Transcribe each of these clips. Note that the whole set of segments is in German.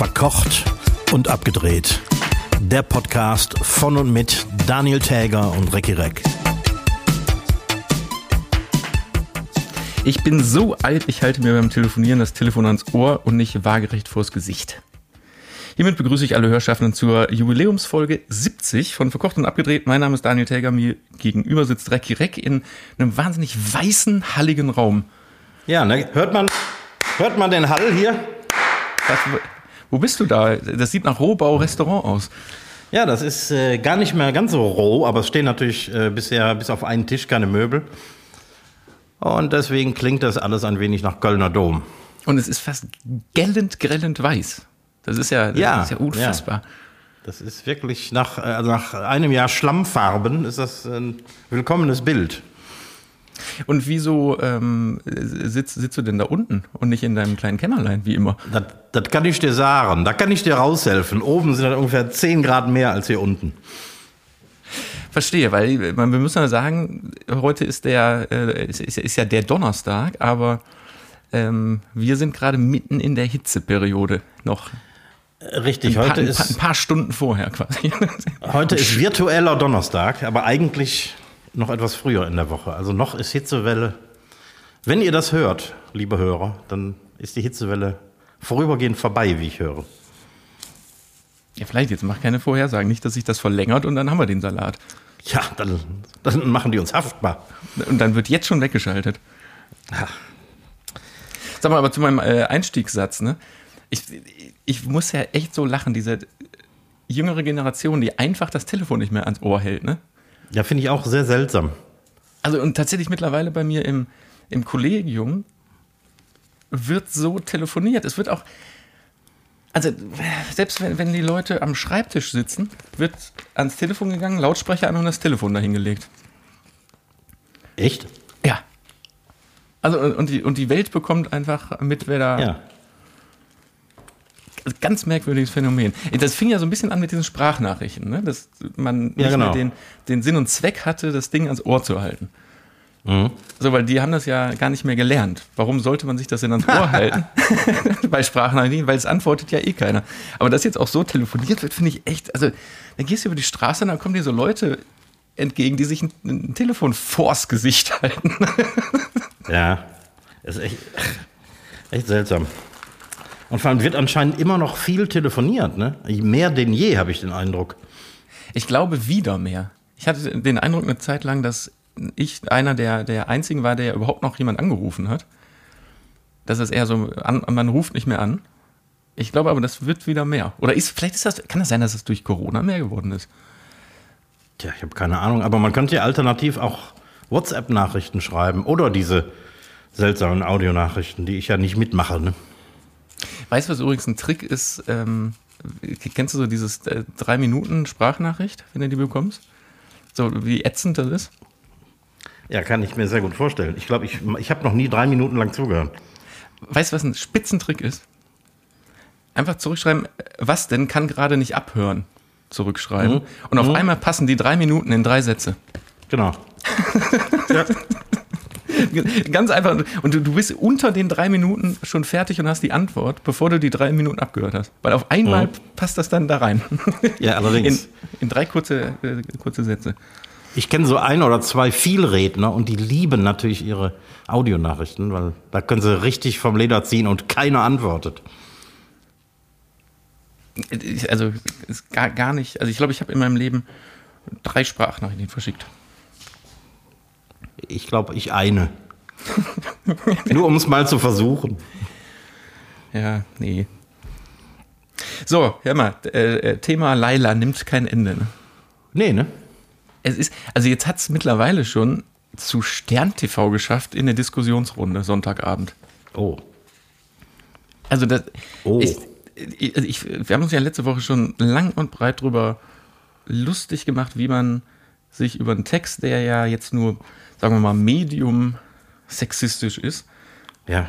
Verkocht und abgedreht. Der Podcast von und mit Daniel Täger und Recki Reck. Ich bin so alt, ich halte mir beim Telefonieren das Telefon ans Ohr und nicht waagerecht vors Gesicht. Hiermit begrüße ich alle Hörschaffenden zur Jubiläumsfolge 70 von Verkocht und Abgedreht. Mein Name ist Daniel Täger, mir gegenüber sitzt Recki Reck in einem wahnsinnig weißen, halligen Raum. Ja, ne? hört, man, hört man den Hall hier? Was, wo bist du da? Das sieht nach Rohbau-Restaurant aus. Ja, das ist äh, gar nicht mehr ganz so roh, aber es stehen natürlich äh, bisher bis auf einen Tisch keine Möbel. Und deswegen klingt das alles ein wenig nach Kölner Dom. Und es ist fast gellend, grellend weiß. Das ist ja, das Ja, ist ja unfassbar. Das ist wirklich nach, äh, also nach einem Jahr Schlammfarben ist das ein willkommenes Bild. Und wieso ähm, sitzt, sitzt du denn da unten und nicht in deinem kleinen Kämmerlein, wie immer? Das, das kann ich dir sagen. Da kann ich dir raushelfen. Oben sind das ungefähr 10 Grad mehr als hier unten. Verstehe, weil man, wir müssen ja sagen, heute ist der äh, ist, ist, ist ja der Donnerstag, aber ähm, wir sind gerade mitten in der Hitzeperiode noch. Richtig, Ein paar, heute ein, paar, ein ist, paar Stunden vorher quasi. heute ist virtueller Donnerstag, aber eigentlich noch etwas früher in der Woche. Also noch ist Hitzewelle. Wenn ihr das hört, liebe Hörer, dann ist die Hitzewelle vorübergehend vorbei, wie ich höre. ja, vielleicht jetzt mach keine Vorhersagen, nicht, dass sich das verlängert und dann haben wir den Salat. Ja, dann, dann machen die uns haftbar. Und dann wird jetzt schon weggeschaltet. Sag mal, aber zu meinem äh, Einstiegssatz, ne? Ich, ich muss ja echt so lachen, diese jüngere Generation, die einfach das Telefon nicht mehr ans Ohr hält, ne? Ja, finde ich auch sehr seltsam. Also und tatsächlich mittlerweile bei mir im, im Kollegium wird so telefoniert. Es wird auch, also selbst wenn, wenn die Leute am Schreibtisch sitzen, wird ans Telefon gegangen, Lautsprecher an und das Telefon dahingelegt. Echt? Ja. Also und die, und die Welt bekommt einfach mit, wer da. Ja. Ganz merkwürdiges Phänomen. Das fing ja so ein bisschen an mit diesen Sprachnachrichten, ne? dass man nicht Ja, genau. mehr den, den Sinn und Zweck hatte, das Ding ans Ohr zu halten. So, weil die haben das ja gar nicht mehr gelernt. Warum sollte man sich das denn ans Ohr halten? Bei Sprachnachrichten, weil es antwortet ja eh keiner. Aber dass jetzt auch so telefoniert wird, finde ich echt, also dann gehst du über die Straße und dann kommen dir so Leute entgegen, die sich ein, ein Telefon vors Gesicht halten. Ja, ist echt, echt seltsam. Und vor allem wird anscheinend immer noch viel telefoniert, ne? Mehr denn je, habe ich den Eindruck. Ich glaube wieder mehr. Ich hatte den Eindruck eine Zeit lang, dass ich einer der, der einzigen war, der überhaupt noch jemand angerufen hat. Das ist eher so, an, man ruft nicht mehr an. Ich glaube aber, das wird wieder mehr. Oder ist, vielleicht ist das, kann das sein, dass es durch Corona mehr geworden ist? Tja, ich habe keine Ahnung, aber man könnte ja alternativ auch WhatsApp-Nachrichten schreiben oder diese seltsamen Audionachrichten, die ich ja nicht mitmache, ne? Weißt du, was übrigens ein Trick ist? Ähm, kennst du so dieses äh, drei Minuten Sprachnachricht, wenn du die bekommst? So wie ätzend das ist? Ja, kann ich mir sehr gut vorstellen. Ich glaube, ich, ich habe noch nie drei Minuten lang zugehört. Weißt du, was ein Spitzentrick ist? Einfach zurückschreiben, was denn kann gerade nicht abhören, zurückschreiben. Mhm. Und auf einmal passen die drei Minuten in drei Sätze. Genau. ja. Ganz einfach. Und du, du bist unter den drei Minuten schon fertig und hast die Antwort, bevor du die drei Minuten abgehört hast. Weil auf einmal Mhm. passt das dann da rein. ja, In, allerdings. in drei kurze, äh, kurze Sätze. Ich kenne so ein oder zwei Vielredner und die lieben natürlich ihre Audionachrichten, weil da können sie richtig vom Leder ziehen und keiner antwortet. Also gar, gar nicht. Also ich glaube, ich habe in meinem Leben drei Sprachnachrichten verschickt. Ich glaube, ich eine. Nur um es mal zu versuchen. Ja, nee. So, hör mal, äh, äh, Thema Laila nimmt kein Ende. Ne? Nee, ne? Es ist, also jetzt hat es mittlerweile schon zu Stern TV geschafft in der Diskussionsrunde Sonntagabend. Oh. Also das, Oh. ich, ich, also ich, wir haben uns ja letzte Woche schon lang und breit drüber lustig gemacht, wie man sich über einen Text, der ja jetzt nur, sagen wir mal, medium sexistisch ist, Ja.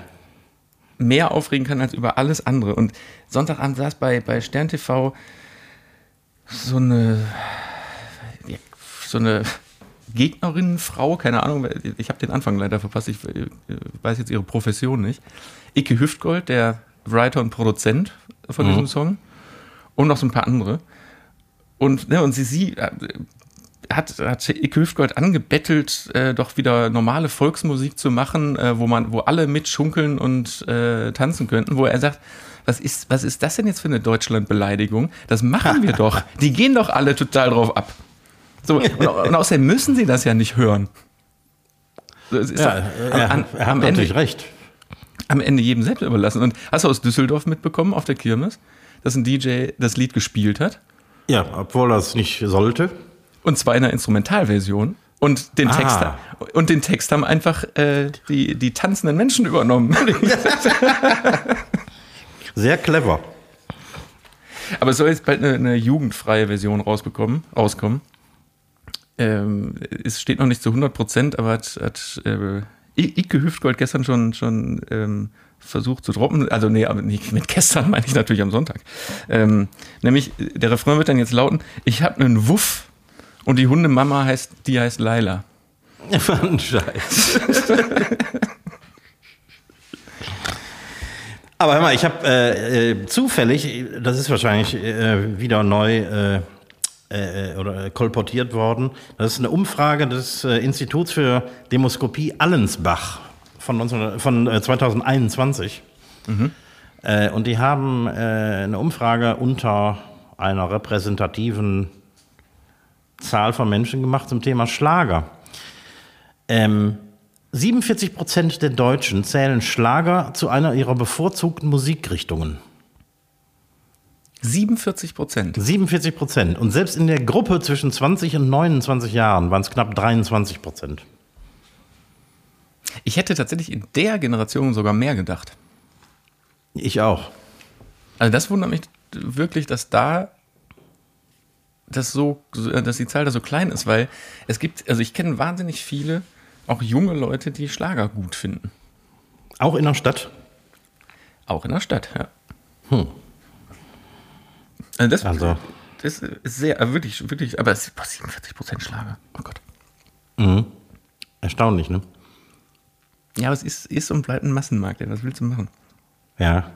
mehr aufregen kann als über alles andere. Und Sonntagabend saß bei, bei Stern TV so eine, so eine Gegnerinnenfrau, keine Ahnung, ich habe den Anfang leider verpasst, ich äh, weiß jetzt ihre Profession nicht. Icke Hüftgold, der Writer und Produzent von diesem Song. Und noch so ein paar andere. Und, ne, und sie, sie äh, hat, hat Ike Hüftgold angebettelt, äh, doch wieder normale Volksmusik zu machen, äh, wo man, wo alle mitschunkeln und äh, tanzen könnten, wo er sagt, was ist, was ist das denn jetzt für eine Deutschlandbeleidigung? Das machen wir doch. Die gehen doch alle total drauf ab. So, und, und außerdem müssen sie das ja nicht hören. So, Ja, doch er, am, er hat am, Ende, natürlich recht. am Ende jedem selbst überlassen. Und hast du aus Düsseldorf mitbekommen auf der Kirmes, dass ein DJ das Lied gespielt hat? Ja, obwohl er es nicht sollte. Und zwar in einer Instrumentalversion. Und den, Ah. Text, und den Text haben einfach äh, die, die tanzenden Menschen übernommen. Sehr clever. Aber es soll jetzt bald eine, eine jugendfreie Version rausbekommen, rauskommen. Ähm, es steht noch nicht zu 100 Prozent, aber hat, hat äh, Ike Hüftgold gestern schon, schon ähm, versucht zu droppen. Also, nee, aber nicht mit gestern meine ich natürlich am Sonntag. Ähm, nämlich, der Refrain wird dann jetzt lauten: Ich habe einen Wuff und die Hundemama heißt, die heißt Laila. Ein Scheiß. Aber hör mal, ich habe äh, äh, zufällig, das ist wahrscheinlich äh, wieder neu äh, äh, oder kolportiert worden, das ist eine Umfrage des äh, Instituts für Demoskopie Allensbach von, 19, von äh, 2021. Äh, und die haben eine Umfrage unter einer repräsentativen Zahl von Menschen gemacht zum Thema Schlager. Ähm, 47 Prozent der Deutschen zählen Schlager zu einer ihrer bevorzugten Musikrichtungen. 47 Prozent. 47 Prozent. Und selbst in der Gruppe zwischen 20 und 29 Jahren waren es knapp 23 Prozent. Ich hätte tatsächlich in der Generation sogar mehr gedacht. Ich auch. Also das wundert mich wirklich, dass da das so, dass die Zahl da so klein ist, weil es gibt, also ich kenne wahnsinnig viele, auch junge Leute, die Schlager gut finden. Auch in der Stadt. Auch in der Stadt, ja. Also das, Also, das ist sehr, äh, wirklich, wirklich, aber es ist boah, 47 Prozent Schlager. Oh Gott. erstaunlich, ne? Ja, aber es ist, ist und bleibt ein Massenmarkt, ey. was willst du machen? Ja.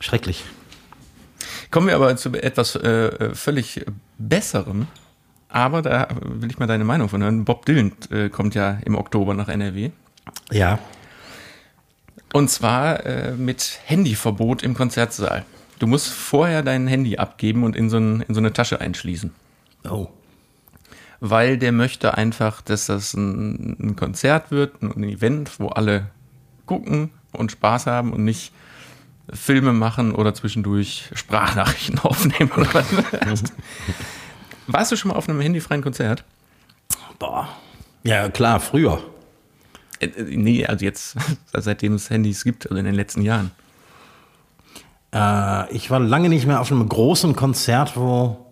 Schrecklich. Kommen wir aber zu etwas äh, völlig Besserem. Aber da will ich mal deine Meinung von hören. Bob Dylan äh, kommt ja im Oktober nach NRW. Ja. Und zwar äh, mit Handyverbot im Konzertsaal. Du musst vorher dein Handy abgeben und in so, ein, in so eine Tasche einschließen. Oh. Weil der möchte einfach, dass das ein, ein Konzert wird, ein Event, wo alle gucken und Spaß haben und nicht Filme machen oder zwischendurch Sprachnachrichten aufnehmen oder was. Warst du schon mal auf einem handyfreien Konzert? Boah. Ja, klar, früher. Äh, äh, nee, also jetzt, seitdem es Handys gibt, also in den letzten Jahren. Äh, ich war lange nicht mehr auf einem großen Konzert, wo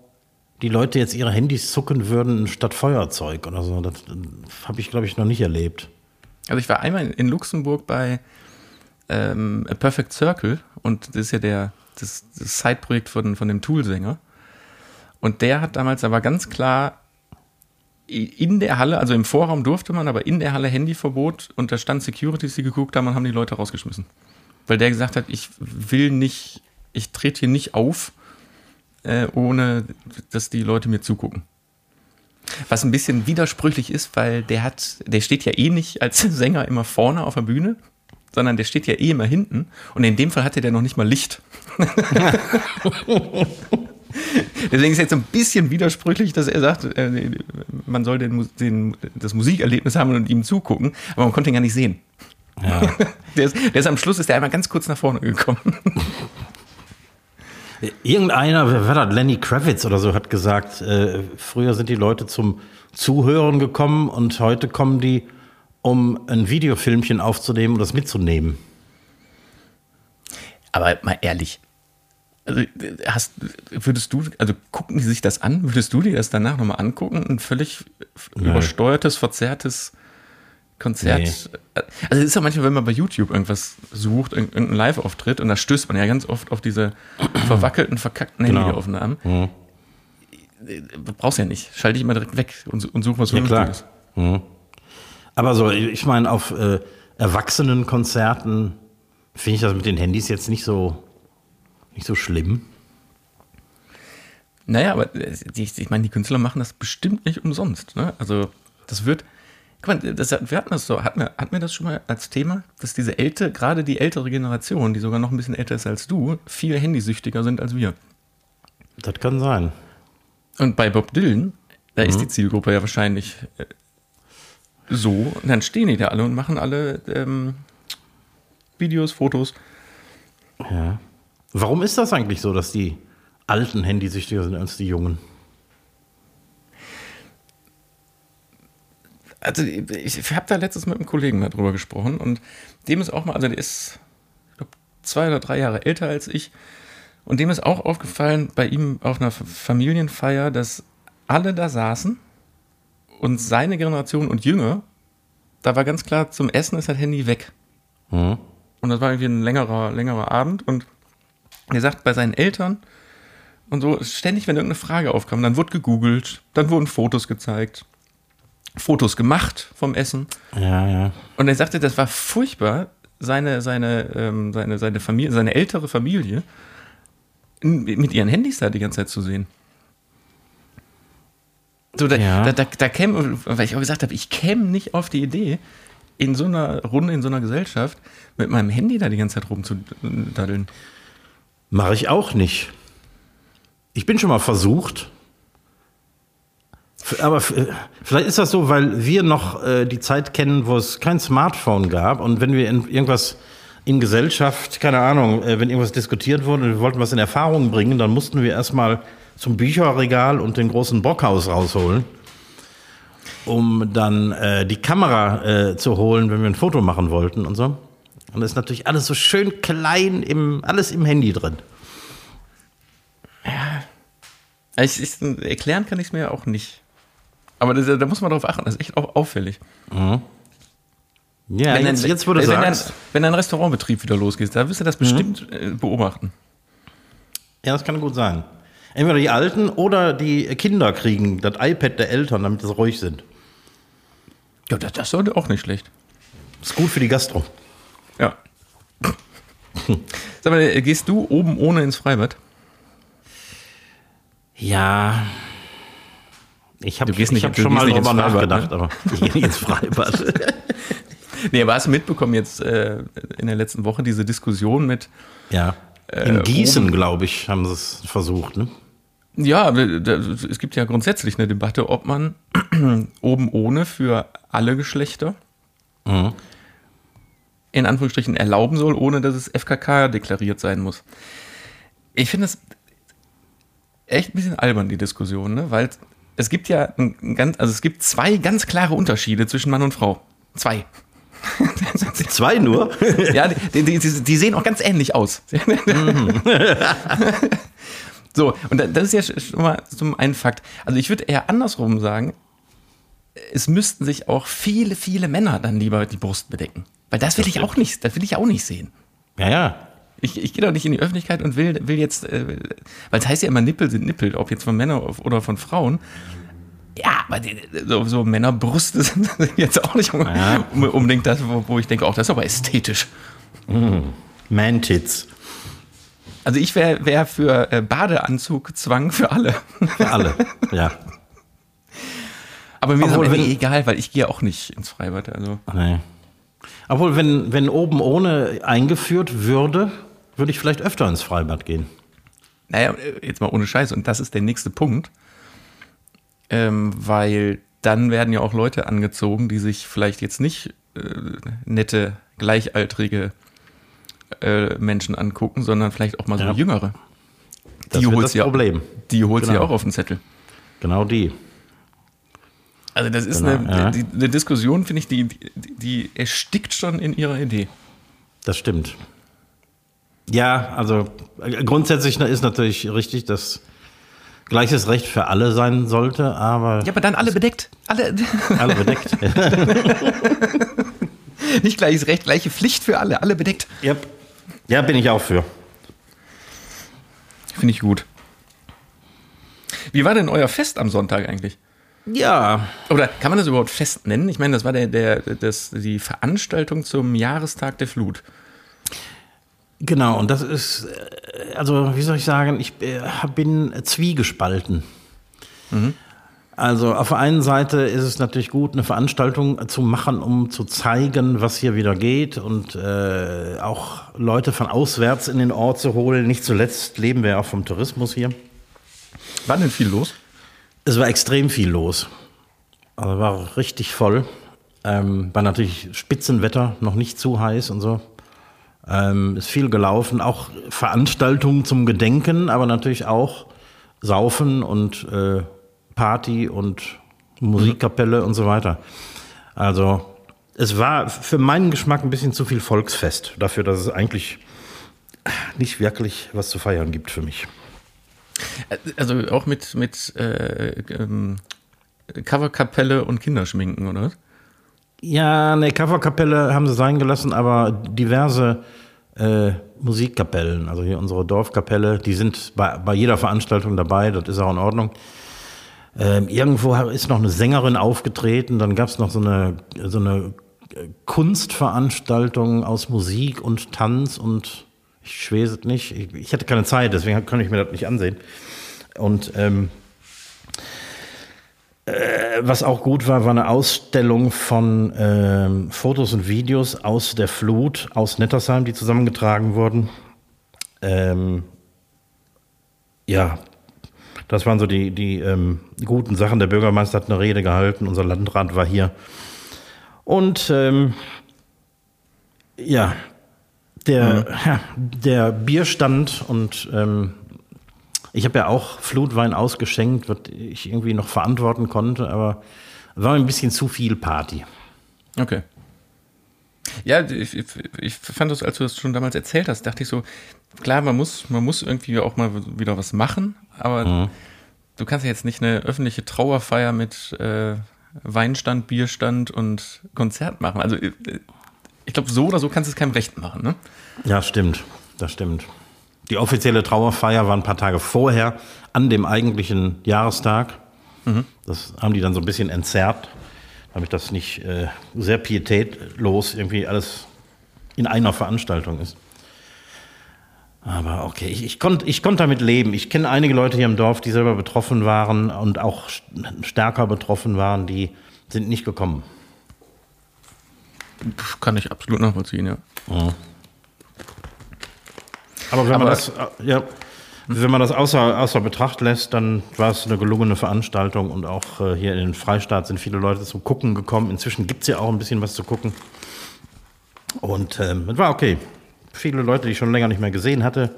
die Leute jetzt ihre Handys zucken würden statt Feuerzeug oder so. Das, das habe ich, glaube ich, noch nicht erlebt. Also ich war einmal in Luxemburg bei ähm, A Perfect Circle und das ist ja der, das, das Side-Projekt von, von dem Tool-Sänger. Und der hat damals aber ganz klar in der Halle, also im Vorraum durfte man, aber in der Halle Handyverbot und da stand Securities, die geguckt haben und haben die Leute rausgeschmissen. Weil der gesagt hat, ich will nicht, ich trete hier nicht auf, äh, ohne dass die Leute mir zugucken. Was ein bisschen widersprüchlich ist, weil der hat, der steht ja eh nicht als Sänger immer vorne auf der Bühne, sondern der steht ja eh immer hinten. Und in dem Fall hatte der noch nicht mal Licht. Deswegen ist jetzt so ein bisschen widersprüchlich, dass er sagt, äh, man soll den, den, das Musikerlebnis haben und ihm zugucken, aber man konnte ihn gar nicht sehen. Ja. Der ist, der ist am Schluss ist der einmal ganz kurz nach vorne gekommen. Irgendeiner, wer war das, Lenny Kravitz oder so, hat gesagt, äh, früher sind die Leute zum Zuhören gekommen und heute kommen die, um ein Videofilmchen aufzunehmen und das mitzunehmen. Aber mal ehrlich, also hast, würdest du, also gucken die sich das an? Würdest du dir das danach nochmal angucken? Ein völlig übersteuertes, verzerrtes Konzert. Also es ist ja manchmal, wenn man bei YouTube irgendwas sucht, irgendeinen Live-Auftritt, und da stößt man ja ganz oft auf diese verwackelten, verkackten Genau. Handyaufnahmen. Mhm. Brauchst ja nicht. Schalte ich mal direkt weg und, und such was Ja, klar. Vernünftiges. Aber so, ich meine, auf äh, Erwachsenenkonzerten finde ich das mit den Handys jetzt nicht so, nicht so schlimm. Naja, aber äh, die, ich meine, die Künstler machen das bestimmt nicht umsonst. Ne? Also das wird, guck mal, das, wir hatten das so, hatten wir, hatten wir das schon mal als Thema, dass diese ältere, gerade die ältere Generation, die sogar noch ein bisschen älter ist als du, viel handysüchtiger sind als wir. Das kann sein. Und bei Bob Dylan, da ist die Zielgruppe ja wahrscheinlich äh, so, und dann stehen die da alle und machen alle ähm, Videos, Fotos. Ja. Warum ist das eigentlich so, dass die alten handysüchtiger sind als die jungen? Also ich, ich habe da letztens mit einem Kollegen mal drüber gesprochen und dem ist auch mal, also der ist, ich glaube, zwei oder drei Jahre älter als ich und dem ist auch aufgefallen bei ihm auf einer Familienfeier, dass alle da saßen und seine Generation und Jünger, da war ganz klar, zum Essen ist das Handy weg. Mhm. Und das war irgendwie ein längerer, längerer Abend und er sagt, bei seinen Eltern und so, ständig, wenn irgendeine Frage aufkam, dann wurde gegoogelt, dann wurden Fotos gezeigt, Fotos gemacht vom Essen. Ja, ja. Und er sagte, das war furchtbar, seine, seine, ähm, seine, seine Familie, seine ältere Familie mit ihren Handys da die ganze Zeit zu sehen. So, da, Ja. da, da, da käme, weil ich auch gesagt habe, ich käme nicht auf die Idee, in so einer Runde, in so einer Gesellschaft, mit meinem Handy da die ganze Zeit rumzudaddeln. Mache ich auch nicht. Ich bin schon mal versucht. Aber vielleicht ist das so, weil wir noch äh, die Zeit kennen, wo es kein Smartphone gab und wenn wir in irgendwas in Gesellschaft, keine Ahnung, äh, wenn irgendwas diskutiert wurde und wir wollten was in Erfahrung bringen, dann mussten wir erstmal zum Bücherregal und den großen Brockhaus rausholen, um dann äh, die Kamera äh, zu holen, wenn wir ein Foto machen wollten und so. Und das ist natürlich alles so schön klein, im, alles im Handy drin. Ich, ich, erklären kann ich es mir ja auch nicht. Aber das, da muss man drauf achten, das ist echt auch auffällig. Ja, Wenn jetzt, ein- jetzt du wenn ein, sagst. wenn ein Restaurantbetrieb wieder losgeht, da wirst du das bestimmt äh, beobachten. Ja, das kann gut sein. Entweder die Alten oder die Kinder kriegen das iPad der Eltern, damit sie ruhig sind. Ja, das, das sollte auch nicht schlecht. Ist gut für die Gastro. Ja. Sag mal, äh, gehst du oben ohne ins Freibad? Ja. Ich habe hab schon mal drüber Freibad, nachgedacht, ne? aber ich gehe nicht ins Freibad. Nee, aber hast du mitbekommen jetzt äh, in der letzten Woche diese Diskussion mit, ja. In Äh, Gießen, glaube ich, haben sie es versucht. Ne? Ja, es gibt ja grundsätzlich eine Debatte, ob man oben ohne für alle Geschlechter in Anführungsstrichen erlauben soll, ohne dass es FKK deklariert sein muss. Ich finde das echt ein bisschen albern, die Diskussion, ne? weil es gibt ja ein, ein ganz, also es gibt zwei ganz klare Unterschiede zwischen Mann und Frau. Zwei. Zwei nur? Ja, die, die, die, die sehen auch ganz ähnlich aus. so, und da- das ist ja schon mal zum einen Fakt. Also ich würde eher andersrum sagen, es müssten sich auch viele, viele Männer dann lieber die Brust bedecken. Weil das will ich auch nicht, das will ich auch nicht sehen. ja, ja. Ich, ich gehe doch nicht in die Öffentlichkeit und will, will jetzt, äh, weil es heißt ja immer, Nippel sind Nippel, ob jetzt von Männern oder von Frauen. Ja, aber die, so, so Männerbrüste sind jetzt auch nicht Ja. unbedingt das, wo, wo ich denke, auch das ist aber ästhetisch. Man-Tits. Also ich wäre wär für äh, Badeanzugzwang für alle. Für alle. ja. Aber mir Obwohl, ist am Ende wenn- egal, weil ich gehe auch nicht ins Freibad. Also Nee. Obwohl, wenn, wenn oben ohne eingeführt würde, würde ich vielleicht öfter ins Freibad gehen. Naja, jetzt mal ohne Scheiß. Und das ist der nächste Punkt. Ähm, weil dann werden ja auch Leute angezogen, die sich vielleicht jetzt nicht äh, nette, gleichaltrige äh, Menschen angucken, sondern vielleicht auch mal so Ja. jüngere. Das Die das ja- Problem. Die holt sie Genau. auch auf den Zettel. Genau die. Also das ist Genau, eine, ja. die, eine Diskussion, finde ich, die, die, die erstickt schon in ihrer Idee. Das stimmt. Ja, also äh, grundsätzlich ist natürlich richtig, dass gleiches Recht für alle sein sollte, aber Ja, aber dann alle bedeckt. Alle, alle bedeckt. nicht gleiches Recht, gleiche Pflicht für alle. Alle bedeckt. yep. Ja, bin ich auch für. Finde ich gut. Wie war denn euer Fest am Sonntag eigentlich? Ja, Oder kann man das überhaupt Fest nennen? Ich meine, das war der, der, das, die Veranstaltung zum Jahrestag der Flut. Genau, und das ist, äh, also wie soll ich sagen, ich äh, bin zwiegespalten. Mhm. Also auf der einen Seite ist es natürlich gut, eine Veranstaltung zu machen, um zu zeigen, was hier wieder geht und äh, auch Leute von auswärts in den Ort zu holen. Nicht zuletzt leben wir auch vom Tourismus hier. War denn viel los? Es war extrem viel los. Also war richtig voll. Ähm, war natürlich Spitzenwetter, noch nicht zu heiß und so. Ähm, ist viel gelaufen, auch Veranstaltungen zum Gedenken, aber natürlich auch Saufen und äh, Party und Musikkapelle und so weiter. Also es war für meinen Geschmack ein bisschen zu viel Volksfest dafür, dass es eigentlich nicht wirklich was zu feiern gibt für mich. Also auch mit, mit äh, ähm, Coverkapelle und Kinderschminken, oder? Ja, eine Coverkapelle haben sie sein gelassen, aber diverse äh, Musikkapellen, also hier unsere Dorfkapelle, die sind bei, bei jeder Veranstaltung dabei, das ist auch in Ordnung. Ähm, irgendwo ist noch eine Sängerin aufgetreten, dann gab es noch so eine, so eine Kunstveranstaltung aus Musik und Tanz und ich es nicht. Ich, ich hatte keine Zeit, deswegen konnte ich mir das nicht ansehen. Und ähm, äh, was auch gut war, war eine Ausstellung von ähm, Fotos und Videos aus der Flut aus Nettersheim, die zusammengetragen wurden. Ähm, ja, das waren so die, die ähm, guten Sachen. Der Bürgermeister hat eine Rede gehalten, unser Landrat war hier. Und ähm, ja, der, mhm. ja, der Bierstand und ähm, ich habe ja auch Flutwein ausgeschenkt, was ich irgendwie noch verantworten konnte, aber war ein bisschen zu viel Party. Okay. Ja, ich, ich, fand das, als du das schon damals erzählt hast, dachte ich so, klar, man muss, man muss irgendwie auch mal wieder was machen, aber mhm. du kannst ja jetzt nicht eine öffentliche Trauerfeier mit äh, Weinstand, Bierstand und Konzert machen. Also äh, ich glaube, so oder so kannst du es keinem recht machen, ne? Ja, stimmt. Das stimmt. Die offizielle Trauerfeier war ein paar Tage vorher an dem eigentlichen Jahrestag. Mhm. Das haben die dann so ein bisschen entzerrt, damit das nicht äh, sehr pietätlos irgendwie alles in einer Veranstaltung ist. Aber okay, ich, ich konnte ich konnt damit leben. Ich kenne einige Leute hier im Dorf, die selber betroffen waren und auch stärker betroffen waren, die sind nicht gekommen. Kann ich absolut nachvollziehen, ja. ja. Aber wenn Aber, man das, ja, wenn man das außer, außer Betracht lässt, dann war es eine gelungene Veranstaltung und auch äh, hier in den Freistaat sind viele Leute zum Gucken gekommen. Inzwischen gibt es ja auch ein bisschen was zu gucken. Und ähm, es war okay viele Leute, die ich schon länger nicht mehr gesehen hatte.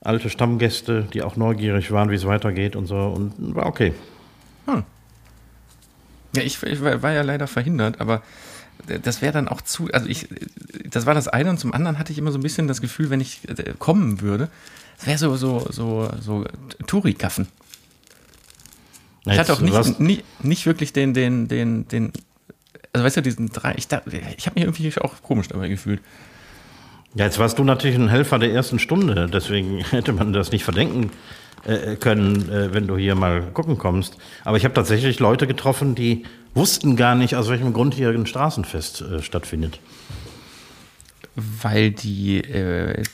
Alte Stammgäste, die auch neugierig waren, wie es weitergeht und so. Und war okay. Hm. Ja, ich, ich, war ja leider verhindert, aber das wäre dann auch zu. Also ich, das war das eine und zum anderen hatte ich immer so ein bisschen das Gefühl, wenn ich äh, kommen würde, es wäre so, so, so, so Touri-Gaffen. Ich hatte auch nicht, nicht, nicht wirklich den, den, den, den, also weißt du, diesen drei, ich, ich habe mich irgendwie auch komisch dabei gefühlt. Ja, jetzt warst du natürlich ein Helfer der ersten Stunde, deswegen hätte man das nicht verdenken äh, können, äh, wenn du hier mal gucken kommst. Aber ich habe tatsächlich Leute getroffen, die wussten gar nicht, aus welchem Grund hier ein Straßenfest äh, stattfindet. Weil die äh,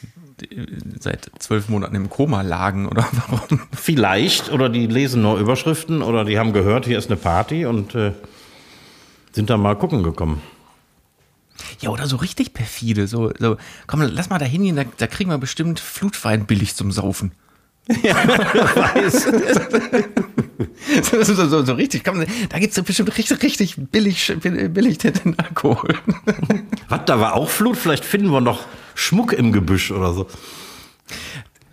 seit zwölf Monaten im Koma lagen oder warum? Vielleicht, oder die lesen nur Überschriften oder die haben gehört, hier ist eine Party und äh, sind da mal gucken gekommen. Ja, oder so richtig perfide. So, so komm, lass mal da hingehen, da, da kriegen wir bestimmt Flutwein billig zum Saufen. Ja, weiß. so, so, so, so, richtig, komm, da gibt es bestimmt richtig, richtig billig, billig den Alkohol. Was, da war auch Flut? Vielleicht finden wir noch Schmuck im Gebüsch oder so.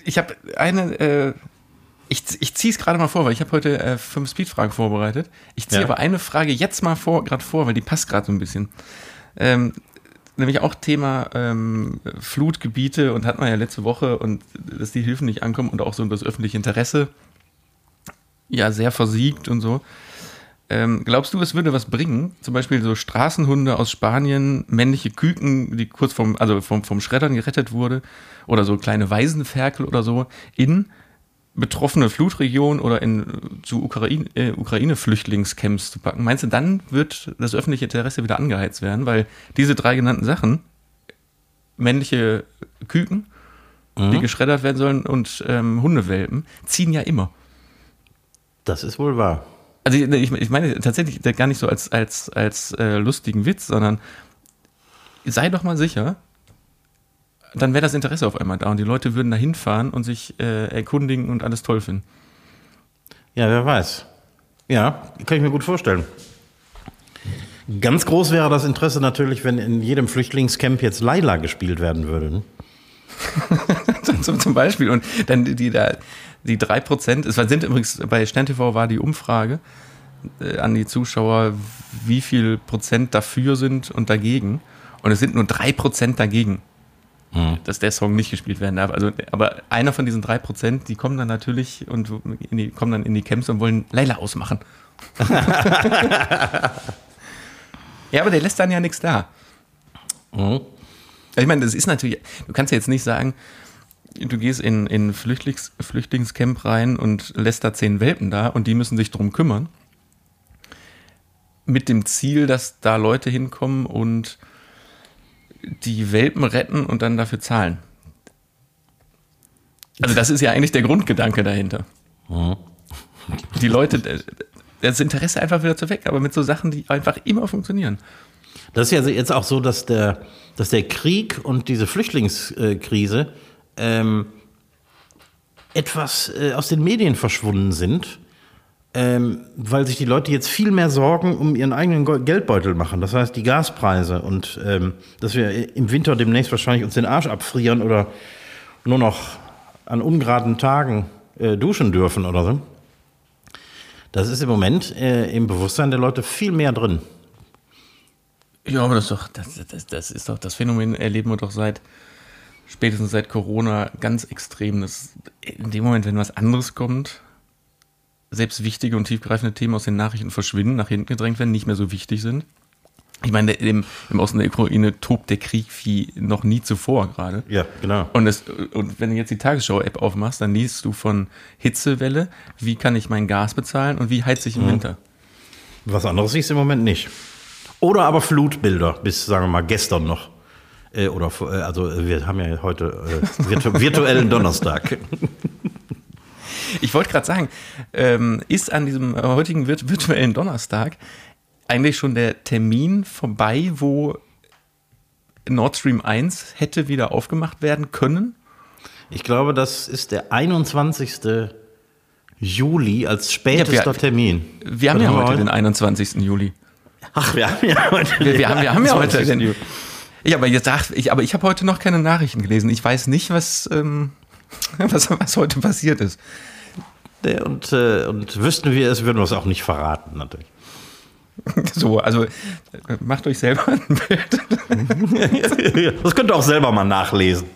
Ich habe eine, äh, ich, ich ziehe es gerade mal vor, weil ich habe heute äh, fünf Speedfragen vorbereitet. Ich ziehe ja. aber eine Frage jetzt mal vor, gerade vor, weil die passt gerade so ein bisschen. Ähm, nämlich auch Thema ähm, Flutgebiete und hat man ja letzte Woche und dass die Hilfen nicht ankommen und auch so das öffentliche Interesse ja sehr versiegt und so. Ähm, glaubst du, es würde was bringen? Zum Beispiel so Straßenhunde aus Spanien, männliche Küken, die kurz vom, also vom, vom Schreddern gerettet wurde, oder so kleine Waisenferkel oder so, in betroffene Flutregion oder in, zu Ukraine, äh, Ukraine-Flüchtlingscamps zu packen, meinst du, dann wird das öffentliche Interesse wieder angeheizt werden? Weil diese drei genannten Sachen, männliche Küken, die geschreddert werden sollen, und ähm, Hundewelpen, ziehen ja immer. Das ist wohl wahr. Also ich, ich meine tatsächlich gar nicht so als, als, als äh, lustigen Witz, sondern sei doch mal sicher, dann wäre das Interesse auf einmal da und die Leute würden da hinfahren und sich äh, erkundigen und alles toll finden. Ja, wer weiß. Ja, kann ich mir gut vorstellen. Ganz groß wäre das Interesse natürlich, wenn in jedem Flüchtlingscamp jetzt Laila gespielt werden würde. Ne? zum, Beispiel. Und dann die, da, die drei Prozent, es sind übrigens, bei SternTV war die Umfrage äh, an die Zuschauer, wie viel Prozent dafür sind und dagegen. Und es sind nur drei Prozent dagegen, Hm. dass der Song nicht gespielt werden darf. Also, aber einer von diesen drei Prozent, die kommen dann natürlich und in die, kommen dann in die Camps und wollen Leila ausmachen. ja, aber der lässt dann ja nichts da. Mhm. Ich meine, das ist natürlich, du kannst ja jetzt nicht sagen, du gehst in in Flüchtlings, Flüchtlingscamp rein und lässt da zehn Welpen da und die müssen sich drum kümmern. Mit dem Ziel, dass da Leute hinkommen und die Welpen retten und dann dafür zahlen. Also das ist ja eigentlich der Grundgedanke dahinter. Die Leute, das Interesse einfach wieder zu weg, aber mit so Sachen, die einfach immer funktionieren. Das ist ja jetzt auch so, dass der, dass der Krieg und diese Flüchtlingskrise ähm, etwas äh, aus den Medien verschwunden sind, ähm, weil sich die Leute jetzt viel mehr Sorgen um ihren eigenen Geldbeutel machen. Das heißt, die Gaspreise und ähm, dass wir im Winter demnächst wahrscheinlich uns den Arsch abfrieren oder nur noch an ungeraden Tagen äh, duschen dürfen oder so. Das ist im Moment äh, im Bewusstsein der Leute viel mehr drin. Ja, aber das ist doch, das, das, das ist doch, das Phänomen erleben wir doch seit, spätestens seit Corona ganz extrem. Das, in dem Moment, wenn was anderes kommt, selbst wichtige und tiefgreifende Themen aus den Nachrichten verschwinden, nach hinten gedrängt werden, nicht mehr so wichtig sind. Ich meine, im, im Osten der Ukraine tobt der Krieg wie noch nie zuvor gerade. Ja, genau. Und, es, und wenn du jetzt die Tagesschau-App aufmachst, dann liest du von Hitzewelle, wie kann ich mein Gas bezahlen und wie heizt ich im Winter. Was anderes siehst du im Moment nicht. Oder aber Flutbilder, bis, sagen wir mal, gestern noch. Äh, oder, äh, also wir haben ja heute äh, virtu virtuellen Donnerstag. Ich wollte gerade sagen, ähm, ist an diesem heutigen virt virtuellen Donnerstag eigentlich schon der Termin vorbei, wo Nord Stream 1 hätte wieder aufgemacht werden können? Ich glaube, das ist der 21. Juli als spätester Ja, wir- Termin. Wir haben Was ja heute den 21. Juli. Ach, wir haben ja heute Wir, wir, haben, wir haben ja heute 21. den. Ja, aber jetzt dachte ich, aber ich habe heute noch keine Nachrichten gelesen. Ich weiß nicht, was, ähm, was, was heute passiert ist. Und, äh, und wüssten wir es, würden wir es auch nicht verraten, natürlich. So, also macht euch selber ein Bild. Das könnt ihr auch selber mal nachlesen.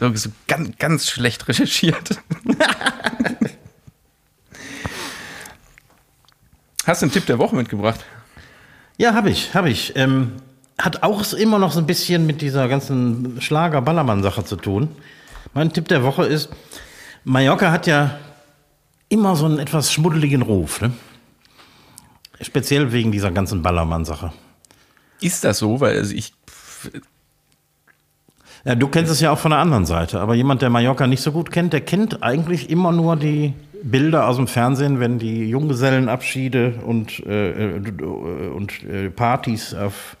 So, so ganz, ganz schlecht recherchiert. Hast du einen Tipp der Woche mitgebracht? Ja, habe ich, habe ich. Ähm, hat auch immer noch so ein bisschen mit dieser ganzen Schlager-Ballermann-Sache zu tun. Mein Tipp der Woche ist, Mallorca hat ja immer so einen etwas schmuddeligen Ruf. Ne? Speziell wegen dieser ganzen Ballermann-Sache. Ist das so? Weil also ich. Ja, du kennst es ja auch von der anderen Seite, aber jemand, der Mallorca nicht so gut kennt, der kennt eigentlich immer nur die Bilder aus dem Fernsehen, wenn die Junggesellenabschiede und, äh, äh, und äh, Partys auf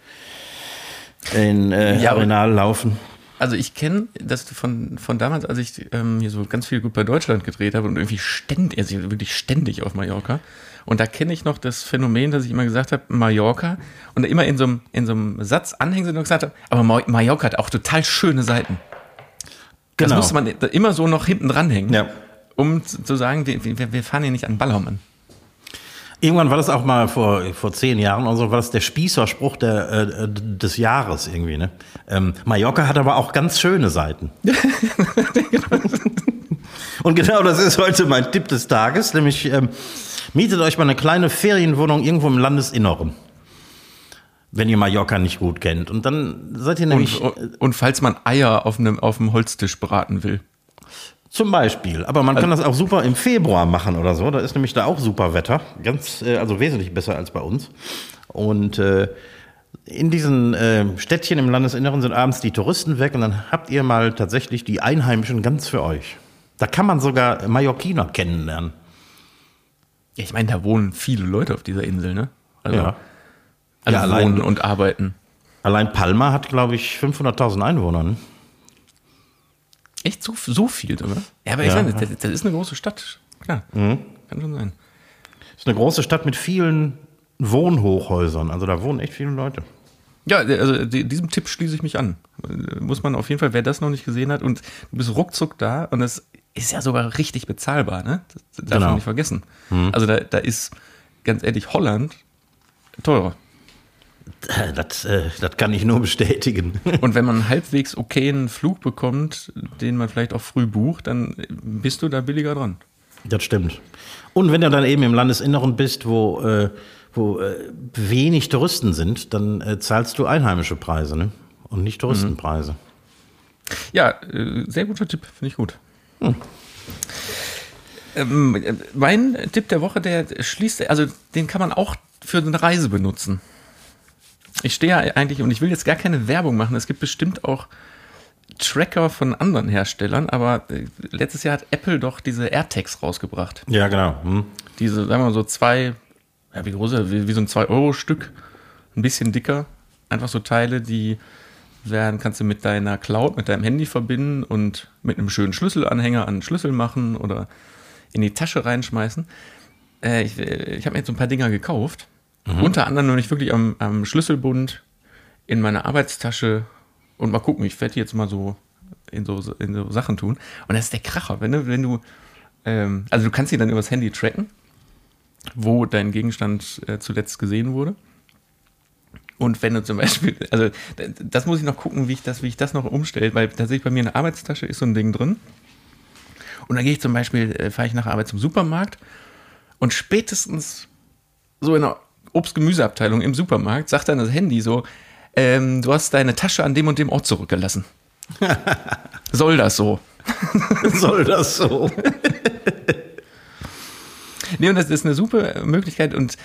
in äh, Ja, Arenal laufen. Also ich kenne das von, von damals, als ich ähm, hier so ganz viel gut bei Deutschland gedreht habe und irgendwie ständig, also wirklich ständig auf Mallorca. Und da kenne ich noch das Phänomen, dass ich immer gesagt habe, Mallorca und immer in so einem, in so einem Satz anhängen und gesagt habe, aber Ma- Mallorca hat auch total schöne Seiten. Das Genau. musste man immer so noch hinten dranhängen, Ja. um zu sagen, wir, wir, wir fahren hier nicht an Ballermann. Irgendwann war das auch mal vor, vor zehn Jahren oder so, war das der Spießerspruch der, äh, des Jahres irgendwie. Ne? Ähm, Mallorca hat aber auch ganz schöne Seiten. Und genau das ist heute mein Tipp des Tages, nämlich ähm, mietet euch mal eine kleine Ferienwohnung irgendwo im Landesinneren. Wenn ihr Mallorca nicht gut kennt. Und dann seid ihr nämlich Und, und falls man Eier auf einem, auf dem Holztisch braten will. Zum Beispiel. Aber man kann das auch super im Februar machen oder so. Da ist nämlich da auch super Wetter. Ganz, äh, also wesentlich besser als bei uns. Und äh, in diesen äh, Städtchen im Landesinneren sind abends die Touristen weg und dann habt ihr mal tatsächlich die Einheimischen ganz für euch. Da kann man sogar Mallorquiner kennenlernen. Ja, ich meine, da wohnen viele Leute auf dieser Insel, ne? Also, Ja. alle Ja, allein- wohnen und arbeiten. Allein Palma hat, glaube ich, 500.000 Einwohner. Ne? Echt so, so viel, oder? Ja, aber ich Ja. meine, das, das ist eine große Stadt. Klar, kann schon sein. ist eine große Stadt mit vielen Wohnhochhäusern. Also da wohnen echt viele Leute. Ja, also die- diesem Tipp schließe ich mich an. Äh, Muss man auf jeden Fall, wer das noch nicht gesehen hat und du bist ruckzuck da und das ist ja sogar richtig bezahlbar, ne? Das darf Genau. man nicht vergessen. Also da, da ist, ganz ehrlich, Holland teurer. Das, äh, das kann ich nur bestätigen. Und wenn man einen halbwegs okayen Flug bekommt, den man vielleicht auch früh bucht, dann bist du da billiger dran. Das stimmt. Und wenn du dann eben im Landesinneren bist, wo, äh, wo äh, wenig Touristen sind, dann äh, zahlst du einheimische Preise ne? und nicht Touristenpreise. Ja, sehr guter Tipp, finde ich gut. Ähm, äh, mein Tipp der Woche, der schließt, also den kann man auch für eine Reise benutzen. Ich stehe ja eigentlich und ich will jetzt gar keine Werbung machen. Es gibt bestimmt auch Tracker von anderen Herstellern, aber äh, letztes Jahr hat Apple doch diese AirTags rausgebracht. Ja, genau. Hm. Diese, sagen wir mal so zwei, ja, wie groß wie, wie so ein 2-Euro-Stück, ein bisschen dicker. Einfach so Teile, die werden, kannst du mit deiner Cloud, mit deinem Handy verbinden und mit einem schönen Schlüsselanhänger an den Schlüssel machen oder in die Tasche reinschmeißen. Äh, ich äh, ich habe mir jetzt so ein paar Dinger gekauft. Unter anderem nicht wirklich am, am Schlüsselbund, in meiner Arbeitstasche und mal gucken, ich werde jetzt mal so in so, in so Sachen tun. Und das ist der Kracher, wenn wenn du ähm, also du kannst sie dann übers Handy tracken, wo dein Gegenstand äh, zuletzt gesehen wurde. Und wenn du zum Beispiel, also das muss ich noch gucken, wie ich das, wie ich das noch umstelle, weil tatsächlich bei mir in der Arbeitstasche ist so ein Ding drin. Und dann gehe ich zum Beispiel, äh, fahre ich nach Arbeit zum Supermarkt und spätestens so in der Obst-Gemüseabteilung im Supermarkt sagt dann das Handy so, ähm, du hast deine Tasche an dem und dem Ort zurückgelassen. Soll das so? Soll das so? Nee, und das ist eine super Möglichkeit und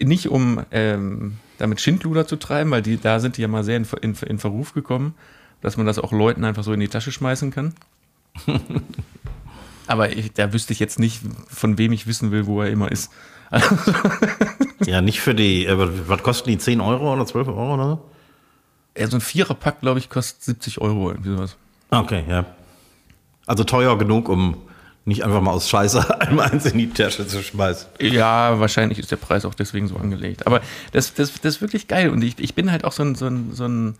nicht um ähm, damit Schindluder zu treiben, weil die, da sind die ja mal sehr in, in, in Verruf gekommen, dass man das auch Leuten einfach so in die Tasche schmeißen kann. Aber ich, da wüsste ich jetzt nicht, von wem ich wissen will, wo er immer ist. Ja, nicht für die, äh, was kosten die? 10 Euro oder 12 Euro oder so? Ja, so ein Viererpack, glaube ich, kostet 70 Euro, irgendwie sowas. Okay, ja. Also teuer genug, um nicht einfach mal aus Scheiße einmal eins in die Tasche zu schmeißen. Ja, wahrscheinlich ist der Preis auch deswegen so angelegt. Aber das, das, das ist wirklich geil. Und ich, ich bin halt auch so ein, so, ein, so ein.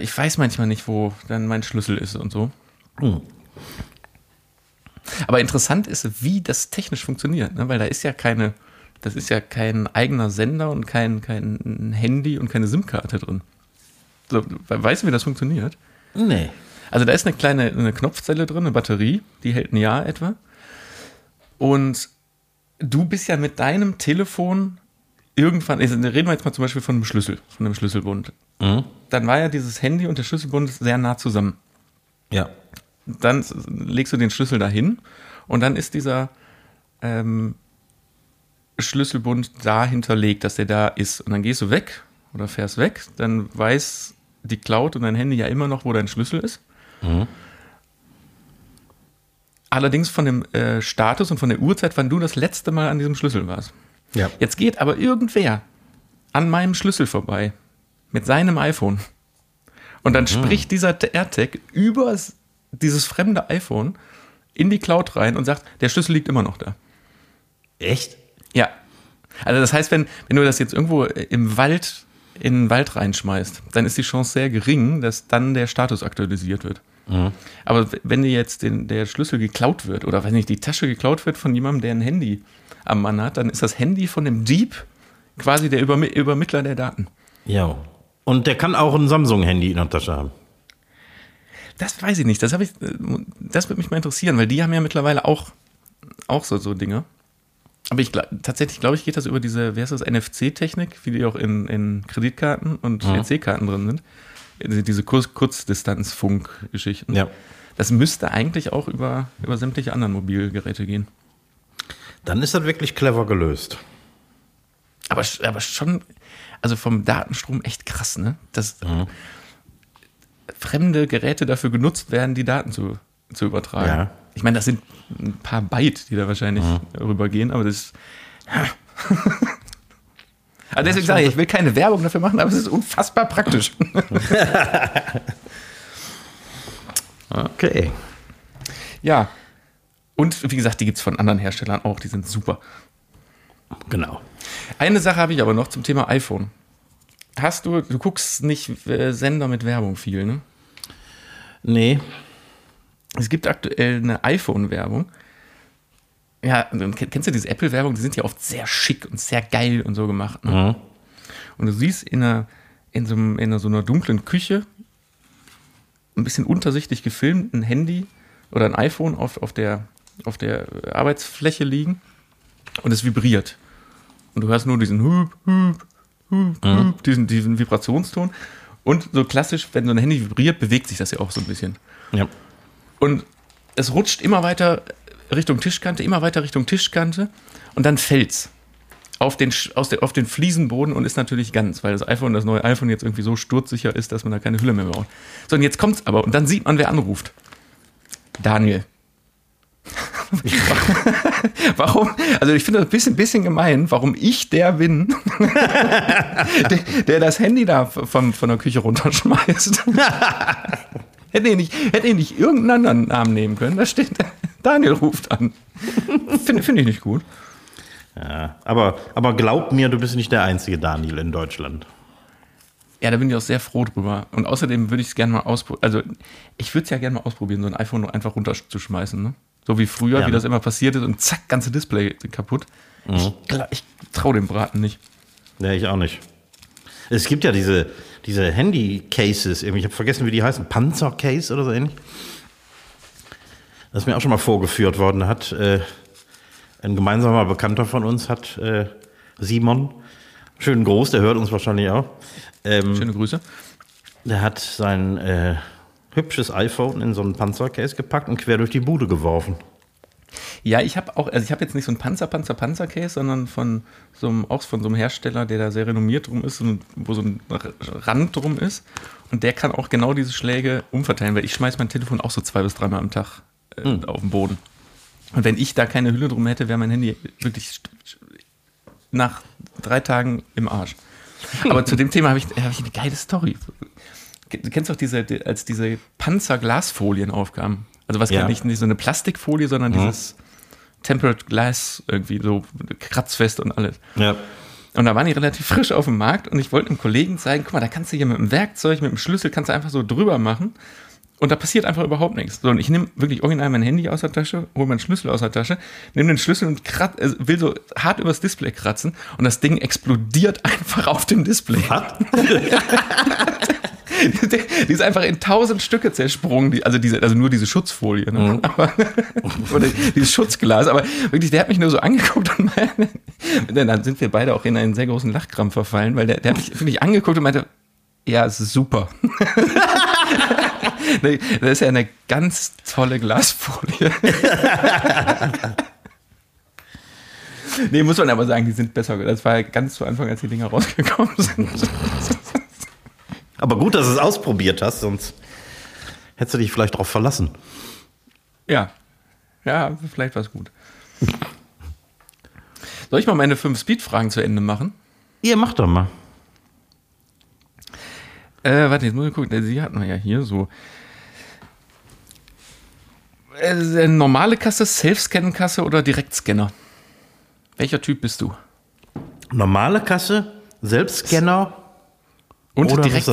Ich weiß manchmal nicht, wo dann mein Schlüssel ist und so. Hm. Aber interessant ist, wie das technisch funktioniert, ne? weil da ist ja keine, das ist ja kein eigener Sender und kein, kein Handy und keine SIM-Karte drin. So, weißt du, wie das funktioniert? Nee. Also da ist eine kleine eine Knopfzelle drin, eine Batterie, die hält ein Jahr etwa. Und du bist ja mit deinem Telefon irgendwann, also reden wir jetzt mal zum Beispiel von einem Schlüssel, von einem Schlüsselbund. Mhm. Dann war ja dieses Handy und der Schlüsselbund sehr nah zusammen. Ja. Dann legst du den Schlüssel dahin und dann ist dieser ähm, Schlüsselbund da hinterlegt, dass der da ist. Und dann gehst du weg oder fährst weg, dann weiß die Cloud und dein Handy ja immer noch, wo dein Schlüssel ist. Allerdings von dem äh, Status und von der Uhrzeit, wann du das letzte Mal an diesem Schlüssel warst. Ja. Jetzt geht aber irgendwer an meinem Schlüssel vorbei mit seinem iPhone. Und dann spricht dieser AirTag über dieses fremde iPhone in die Cloud rein und sagt, der Schlüssel liegt immer noch da. Echt? Ja. Also das heißt, wenn, wenn du das jetzt irgendwo im Wald in den Wald reinschmeißt, dann ist die Chance sehr gering, dass dann der Status aktualisiert wird. Aber w- wenn dir jetzt den, der Schlüssel geklaut wird oder wenn nicht die Tasche geklaut wird von jemandem, der ein Handy am Mann hat, dann ist das Handy von dem Dieb quasi der Übermi Übermittler der Daten. Ja. Und der kann auch ein Samsung-Handy in der Tasche haben. Das weiß ich nicht. Das, ich, äh, das würde mich mal interessieren, weil die haben ja mittlerweile auch, auch so, so Dinge. Aber ich gla- tatsächlich glaube ich, geht das über diese, wer ist das, NFC-Technik, wie die auch in, in Kreditkarten und EC-Karten drin sind. Diese- Kurz Kurzdistanz-Funk-Geschichten. Ja. Das müsste eigentlich auch über, über sämtliche anderen Mobilgeräte gehen. Dann ist das wirklich clever gelöst. Aber, aber schon, also vom Datenstrom echt krass, ne? Dass fremde Geräte dafür genutzt werden, die Daten zu, zu übertragen. Ja. Ich meine, das sind ein paar Byte, die da wahrscheinlich rübergehen, aber das ist. Also deswegen sage ich, ich will keine Werbung dafür machen, aber es ist unfassbar praktisch. Okay. ja. Und wie gesagt, die gibt es von anderen Herstellern auch, die sind super. Genau. Eine Sache habe ich aber noch zum Thema iPhone. Hast du, du guckst nicht äh, Sender mit Werbung viel, ne? Nee. Es gibt aktuell eine iPhone-Werbung. Ja, kennst du diese Apple-Werbung? Die sind ja oft sehr schick und sehr geil und so gemacht. Ne? Und du siehst in, einer, in, so, in so einer dunklen Küche, ein bisschen untersichtlich gefilmt, ein Handy oder ein iPhone auf, auf, der, auf der Arbeitsfläche liegen und es vibriert. Und du hörst nur diesen Hup, Hup, Hup, Hup, diesen, diesen Vibrationston. Und so klassisch, wenn so ein Handy vibriert, bewegt sich das ja auch so ein bisschen. Ja. Und es rutscht immer weiter Richtung Tischkante, immer weiter Richtung Tischkante und dann fällt's auf den, auf den Fliesenboden und ist natürlich ganz, weil das iPhone, das neue iPhone jetzt irgendwie so sturzsicher ist, dass man da keine Hülle mehr braucht. So, und jetzt kommt's aber und dann sieht man, wer anruft. Daniel. warum? Also ich finde das ein bisschen, bisschen gemein, warum ich der bin, der, der das Handy da von, von der Küche runterschmeißt. hätte, ich nicht, hätte ich nicht irgendeinen anderen Namen nehmen können. Da steht, Daniel ruft an. Finde find ich nicht gut. ja. Aber, aber glaub mir, du bist nicht der einzige Daniel in Deutschland. Ja, da bin ich auch sehr froh drüber. Und außerdem würde ich es gerne mal ausprobieren. Also, ich würde es ja gerne mal ausprobieren, so ein iPhone nur einfach runterzuschmeißen. Ne? So wie früher, Ja, wie das immer passiert ist und zack, ganze Display kaputt. Ich, gla- ich traue dem Braten nicht. Ja, ich auch nicht. Es gibt ja diese, diese Handy-Cases, irgendwie, ich habe vergessen, wie die heißen, Panzer-Case oder so ähnlich. Das ist mir auch schon mal vorgeführt worden. Da hat äh, ein gemeinsamer Bekannter von uns, hat äh, Simon, schön groß, der hört uns wahrscheinlich auch, ähm, Schöne Grüße. der hat sein äh, hübsches iPhone in so einen Panzer-Case gepackt und quer durch die Bude geworfen. Ja, ich habe auch, also ich habe jetzt nicht so ein Panzer, Panzer, Panzer-Case, sondern von so einem, auch von so einem Hersteller, der da sehr renommiert drum ist und wo so ein Rand drum ist. Und der kann auch genau diese Schläge umverteilen, weil ich schmeiß mein Telefon auch so zwei bis dreimal am Tag äh, auf den Boden. Und wenn ich da keine Hülle drum hätte, wäre mein Handy wirklich nach drei Tagen im Arsch. Aber zu dem Thema habe ich, hab ich eine geile Story. Du kennst doch diese, die- als diese Panzerglasfolien aufkamen. Also was Ja. nicht, nicht so eine Plastikfolie, sondern dieses Tempered Glass irgendwie so kratzfest und alles. Ja. Und da waren die relativ frisch auf dem Markt und ich wollte einem Kollegen zeigen, guck mal, da kannst du hier mit dem Werkzeug, mit dem Schlüssel, kannst du einfach so drüber machen und da passiert einfach überhaupt nichts. So, und ich nehme wirklich original mein Handy aus der Tasche, hole meinen Schlüssel aus der Tasche, nehme den Schlüssel und krat, äh, will so hart übers Display kratzen und das Ding explodiert einfach auf dem Display. Die die ist einfach in tausend Stücke zersprungen, die, also, diese, also nur diese Schutzfolie, ne? aber, oder dieses Schutzglas, aber wirklich, der hat mich nur so angeguckt und meine, dann sind wir beide auch in einen sehr großen Lachkrampf verfallen, weil der, der hat mich wirklich angeguckt und meinte, ja, es ist super. Das ist ja eine ganz tolle Glasfolie. nee, muss man aber sagen, die sind besser. Das war ja ganz zu Anfang, als die Dinger rausgekommen sind. Aber gut, dass du es ausprobiert hast, sonst hättest du dich vielleicht darauf verlassen. Ja. Ja, vielleicht war es gut. Soll ich mal meine fünf Speed-Fragen zu Ende machen? Ihr macht doch mal. Äh, warte, jetzt muss ich gucken. Sie hatten wir ja hier so. Äh, normale Kasse, Self-Scan-Kasse oder Direktscanner? Welcher Typ bist du? Normale Kasse, Selbstscanner. Und Oder direkt,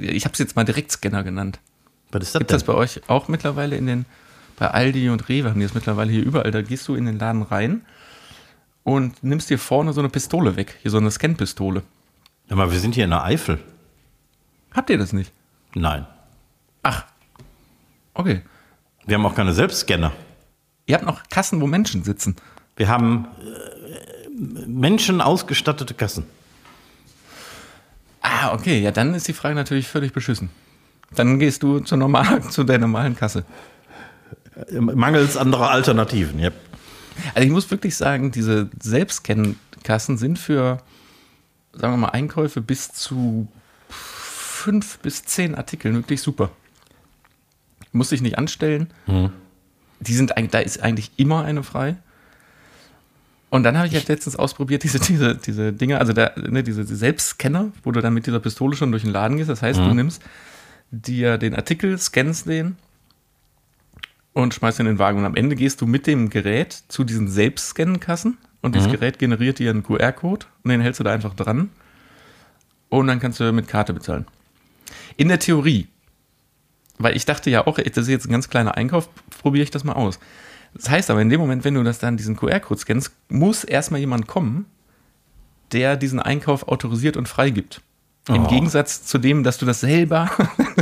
ich habe es jetzt mal Direktscanner genannt. Was ist das Gibt denn? das bei euch auch mittlerweile in den, bei Aldi und Rewe haben die das mittlerweile hier überall. Da gehst du in den Laden rein und nimmst dir vorne so eine Pistole weg. Hier so eine Scan-Pistole. Mal, wir sind hier in der Eifel. Habt ihr das nicht? Nein. Ach. Okay. Wir haben auch keine Selbstscanner. Ihr habt noch Kassen, wo Menschen sitzen. Wir haben äh, Menschen ausgestattete Kassen. Ah, okay. Ja, dann ist die Frage natürlich völlig beschissen. Dann gehst du zur normalen, zu der normalen Kasse. Mangels anderer Alternativen. Yep. Also ich muss wirklich sagen, diese Selbstscan-Kassen sind für sagen wir mal, Einkäufe bis zu fünf bis zehn Artikeln wirklich super. Muss dich nicht anstellen. Mhm. Die sind da ist eigentlich immer eine frei. Und dann habe ich halt letztens ausprobiert, diese, diese, diese Dinge, also da, ne, diese, Selbstscanner, wo du dann mit dieser Pistole schon durch den Laden gehst. Das heißt, Mhm. du nimmst dir den Artikel, scannst den und schmeißt ihn in den Wagen. Und am Ende gehst du mit dem Gerät zu diesen Selbstscannkassen und dieses Mhm. Gerät generiert dir einen QR-Code und den hältst du da einfach dran. Und dann kannst du mit Karte bezahlen. In der Theorie, weil ich dachte ja auch, das ist jetzt ein ganz kleiner Einkauf, probiere ich das mal aus. Das heißt aber, in dem Moment, wenn du das dann diesen QR-Code scannst, muss erstmal jemand kommen, der diesen Einkauf autorisiert und freigibt. Im Oh. Gegensatz zu dem, dass du das selber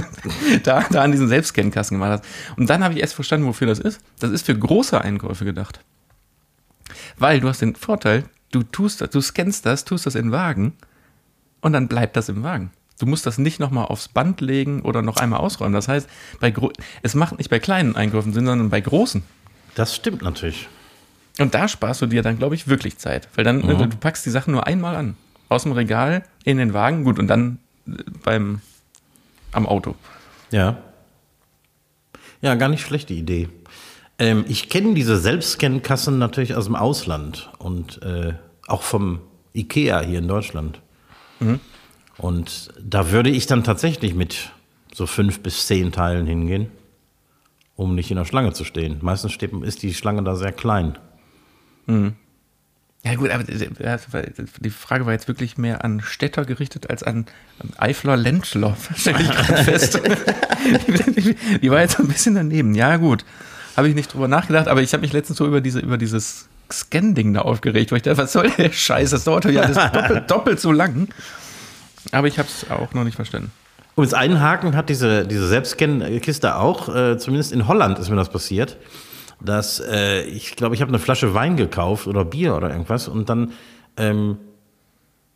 da, da an diesen Selbstscan-Kassen gemacht hast. Und dann habe ich erst verstanden, wofür das ist. Das ist für große Einkäufe gedacht. Weil du hast den Vorteil, du tust das, du scannst das, tust das in Wagen und dann bleibt das im Wagen. Du musst das nicht nochmal aufs Band legen oder noch einmal ausräumen. Das heißt, bei es macht nicht bei kleinen Einkäufen Sinn, sondern bei großen. Das stimmt natürlich. Und da sparst du dir dann, glaube ich, wirklich Zeit. Weil dann, Mhm. äh, du packst die Sachen nur einmal an. Aus dem Regal in den Wagen, gut, und dann äh, beim, am Auto. Ja. Ja, gar nicht schlechte Idee. Ähm, ich kenne diese Selbstscan-Kassen natürlich aus dem Ausland und äh, auch vom IKEA hier in Deutschland. Und da würde ich dann tatsächlich mit so fünf bis zehn Teilen hingehen, um nicht in der Schlange zu stehen. Meistens steht, ist die Schlange da sehr klein. Ja gut, aber die Frage war jetzt wirklich mehr an Städter gerichtet als an Eifler Ländler, stelle ich gerade fest. die war jetzt ein bisschen daneben. Ja gut, habe ich nicht drüber nachgedacht, aber ich habe mich letztens so über, diese, über dieses Scan-Ding da aufgeregt, weil ich dachte, was soll der Scheiß, das dauert ja alles doppelt, doppelt so lang. Aber ich habe es auch noch nicht verstanden. Um es einhaken hat diese, diese Selbstscan-Kiste auch, äh, zumindest in Holland ist mir das passiert, dass äh, ich glaube, ich habe eine Flasche Wein gekauft oder Bier oder irgendwas und dann ähm,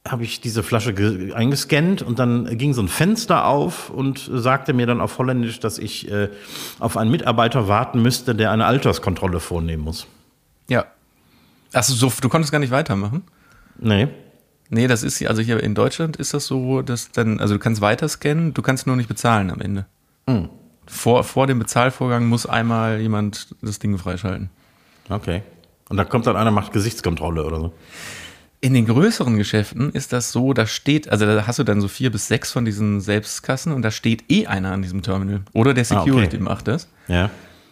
habe ich diese Flasche ge- eingescannt und dann ging so ein Fenster auf und sagte mir dann auf Holländisch, dass ich äh, auf einen Mitarbeiter warten müsste, der eine Alterskontrolle vornehmen muss. Ja. Achso, so, du konntest gar nicht weitermachen? Nee. Nee, das ist also hier in Deutschland ist das so, dass dann, also du kannst weiter scannen, du kannst nur nicht bezahlen am Ende. Vor, vor dem Bezahlvorgang muss einmal jemand das Ding freischalten. Okay. Und da kommt dann einer, macht Gesichtskontrolle oder so. In den größeren Geschäften ist das so, da steht, also da hast du dann so vier bis sechs von diesen Selbstkassen und da steht eh einer an diesem Terminal. Oder der Ah, okay. Security macht das. Ja.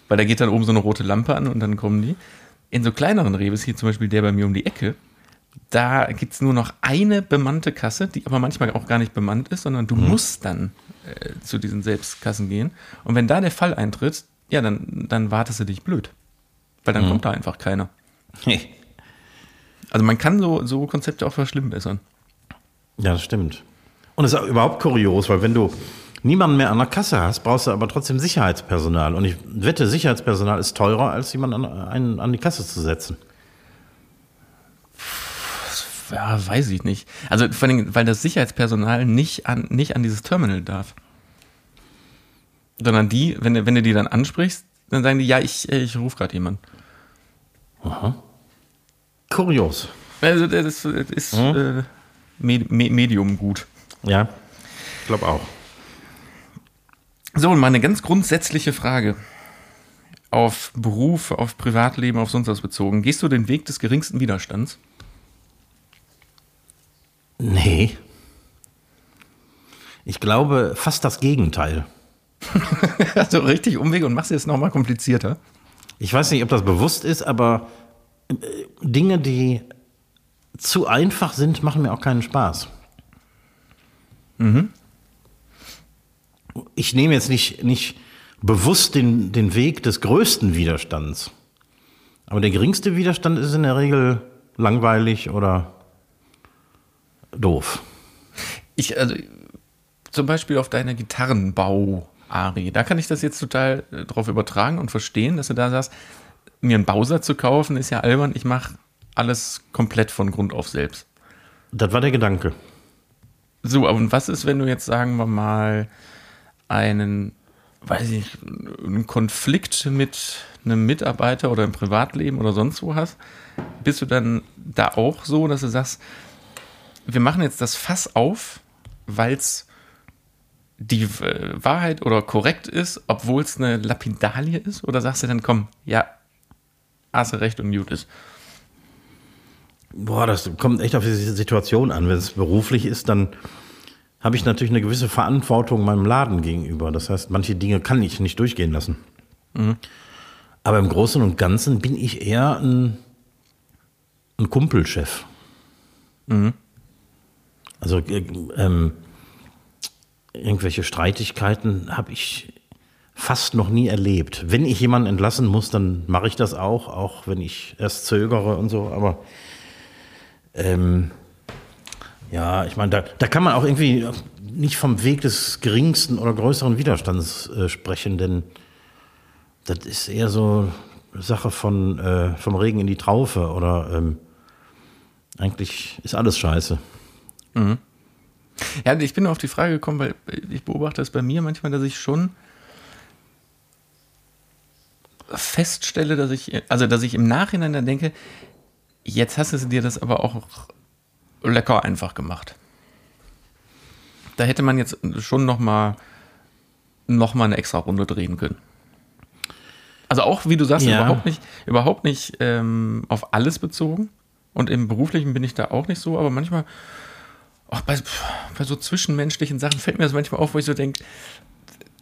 Weil da geht dann oben so eine rote Lampe an und dann kommen die. In so kleineren Rebes, hier zum Beispiel der bei mir um die Ecke, da gibt es nur noch eine bemannte Kasse, die aber manchmal auch gar nicht bemannt ist, sondern du musst dann äh, zu diesen Selbstkassen gehen. Und wenn da der Fall eintritt, ja, dann, dann wartest du dich blöd. Weil dann kommt da einfach keiner. Also man kann so, so Konzepte auch verschlimmbessern. Ja, das stimmt. Und es ist auch überhaupt kurios, weil wenn du niemanden mehr an der Kasse hast, brauchst du aber trotzdem Sicherheitspersonal. Und ich wette, Sicherheitspersonal ist teurer, als jemanden an, einen an die Kasse zu setzen. Ja, weiß ich nicht. Also vor allem, weil das Sicherheitspersonal nicht an, nicht an dieses Terminal darf. Sondern die, wenn, du- wenn du die dann ansprichst, dann sagen die, ja, ich, ich rufe gerade jemanden. Kurios. Also das ist äh, Med Me- Medium gut. Ja, ich glaube auch. So, und mal eine ganz grundsätzliche Frage. Auf Beruf, auf Privatleben, auf sonst was bezogen. Gehst du den Weg des geringsten Widerstands? Nee. Ich glaube fast das Gegenteil. Also richtig Umweg und machst es nochmal komplizierter? Ich weiß nicht, ob das bewusst ist, aber äh, Dinge, die zu einfach sind, machen mir auch keinen Spaß. Ich nehme jetzt nicht, nicht bewusst den, den Weg des größten Widerstands. Aber der geringste Widerstand ist in der Regel langweilig oder doof. Ich, also, zum Beispiel auf deiner Gitarrenbau-Ari, da kann ich das jetzt total äh, drauf übertragen und verstehen, dass du da sagst, mir einen Bowser zu kaufen, ist ja albern, ich mache alles komplett von Grund auf selbst. Das war der Gedanke. So, aber und was ist, wenn du jetzt, sagen wir mal, einen, weiß ich, einen Konflikt mit einem Mitarbeiter oder im Privatleben oder sonst wo hast? Bist du dann da auch so, dass du sagst, wir machen jetzt das Fass auf, weil es die äh, Wahrheit oder korrekt ist, obwohl es eine Lapidalie ist? Oder sagst du dann, komm, ja, hast du recht und gut ist? Boah, das kommt echt auf die Situation an. Wenn es beruflich ist, dann habe ich natürlich eine gewisse Verantwortung meinem Laden gegenüber. Das heißt, manche Dinge kann ich nicht durchgehen lassen. Mhm. Aber im Großen und Ganzen bin ich eher ein, ein Kumpelchef. Mhm. Also äh, ähm, irgendwelche Streitigkeiten habe ich fast noch nie erlebt. Wenn ich jemanden entlassen muss, dann mache ich das auch, auch wenn ich erst zögere und so. Aber ähm, ja, ich meine, da, da kann man auch irgendwie nicht vom Weg des geringsten oder größeren Widerstands äh, sprechen, denn das ist eher so Sache von äh, vom Regen in die Traufe oder ähm, eigentlich ist alles scheiße. Mhm. Ja, ich bin auf die Frage gekommen, weil ich beobachte es bei mir manchmal, dass ich schon feststelle, dass ich, also dass ich im Nachhinein dann denke, jetzt hast du dir das aber auch lecker einfach gemacht. Da hätte man jetzt schon noch mal, noch mal eine extra Runde drehen können. Also auch, wie du sagst, ja. überhaupt nicht, überhaupt nicht ähm, auf alles bezogen. Und im Beruflichen bin ich da auch nicht so, aber manchmal auch bei, bei so zwischenmenschlichen Sachen fällt mir das manchmal auf, wo ich so denke,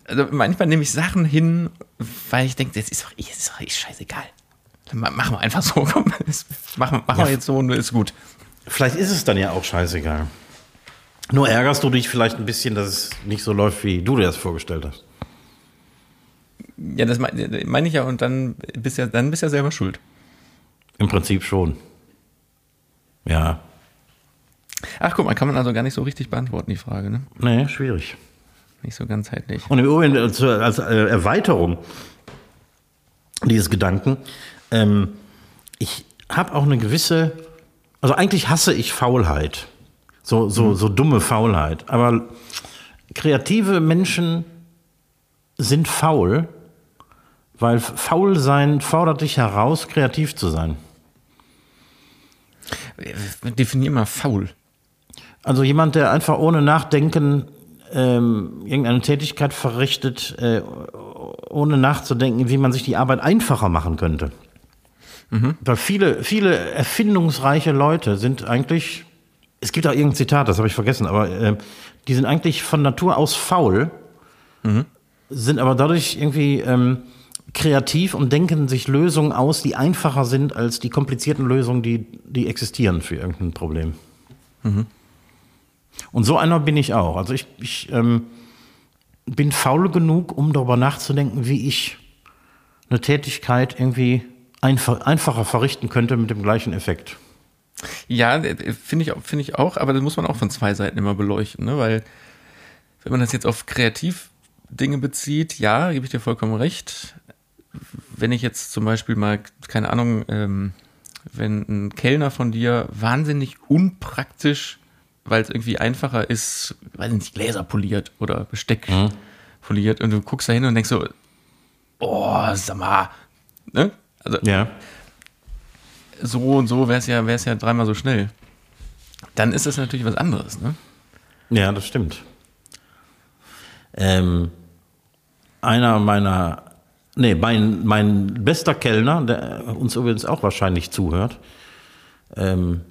also manchmal nehme ich Sachen hin, weil ich denke, das ist doch, das ist doch ist scheißegal. Dann machen wir einfach so, komm, machen, machen ja. wir jetzt so und ist gut. Vielleicht ist es dann ja auch scheißegal. Nur ärgerst du dich vielleicht ein bisschen, dass es nicht so läuft, wie du dir das vorgestellt hast. Ja, das meine ich ja, und dann bist ja, dann bist ja selber schuld. Im Prinzip schon. Ja. Ach guck mal, kann man also gar nicht so richtig beantworten, die Frage, ne? Nee, schwierig. Nicht so ganzheitlich. Und im Übrigen als, als äh, Erweiterung dieses Gedanken, ähm, ich habe auch eine gewisse, also eigentlich hasse ich Faulheit. So, so, mhm. so dumme Faulheit. Aber kreative Menschen sind faul, weil faul sein fordert dich heraus, kreativ zu sein. Definier mal faul. Also jemand, der einfach ohne Nachdenken ähm, irgendeine Tätigkeit verrichtet, äh, ohne nachzudenken, wie man sich die Arbeit einfacher machen könnte. Mhm. Weil viele, viele erfindungsreiche Leute sind eigentlich, es gibt auch irgendein Zitat, das habe ich vergessen, aber äh, die sind eigentlich von Natur aus faul, mhm. sind aber dadurch irgendwie ähm, kreativ und denken sich Lösungen aus, die einfacher sind als die komplizierten Lösungen, die, die existieren für irgendein Problem. Mhm. Und so einer bin ich auch. Also ich, ich ähm, bin faul genug, um darüber nachzudenken, wie ich eine Tätigkeit irgendwie einfach, einfacher verrichten könnte mit dem gleichen Effekt. Ja, äh, finde ich, find ich auch, aber das muss man auch von zwei Seiten immer beleuchten, ne? weil wenn man das jetzt auf Kreativdinge bezieht, ja, gebe ich dir vollkommen recht. Wenn ich jetzt zum Beispiel mal, keine Ahnung, ähm, wenn ein Kellner von dir wahnsinnig unpraktisch weil es irgendwie einfacher ist, weiß nicht, Gläser poliert oder Besteck mhm. poliert und du guckst da hin und denkst so, oh, sag mal, ne? Also, ja. so und so wäre es ja, wär's ja dreimal so schnell. Dann ist das natürlich was anderes, ne? Ja, das stimmt. Ähm, einer meiner, nee, mein, mein bester Kellner, der uns übrigens auch wahrscheinlich zuhört, ähm,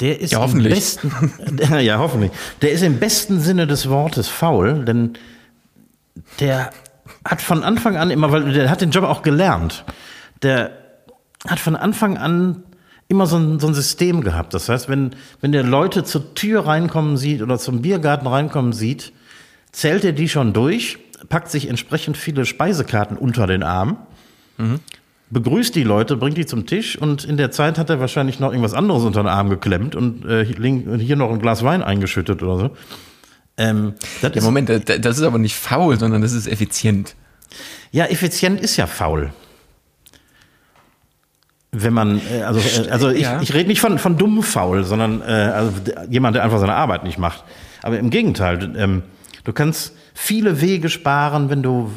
der ist ja, hoffentlich. im besten, ja, hoffentlich. Der ist im besten Sinne des Wortes faul, denn der hat von Anfang an immer, weil der hat den Job auch gelernt. Der hat von Anfang an immer so ein, so ein System gehabt. Das heißt, wenn, wenn der Leute zur Tür reinkommen sieht oder zum Biergarten reinkommen sieht, zählt er die schon durch, packt sich entsprechend viele Speisekarten unter den Arm, mhm begrüßt die Leute, bringt die zum Tisch und in der Zeit hat er wahrscheinlich noch irgendwas anderes unter den Arm geklemmt und äh, hier noch ein Glas Wein eingeschüttet oder so. Ähm, ja, Moment, das ist aber nicht faul, sondern das ist effizient. Ja, effizient ist ja faul. Wenn man, äh, also, äh, also ich, ja. ich rede nicht von, von dumm faul, sondern äh, also jemand, der einfach seine Arbeit nicht macht. Aber im Gegenteil, ähm, du kannst viele Wege sparen, wenn du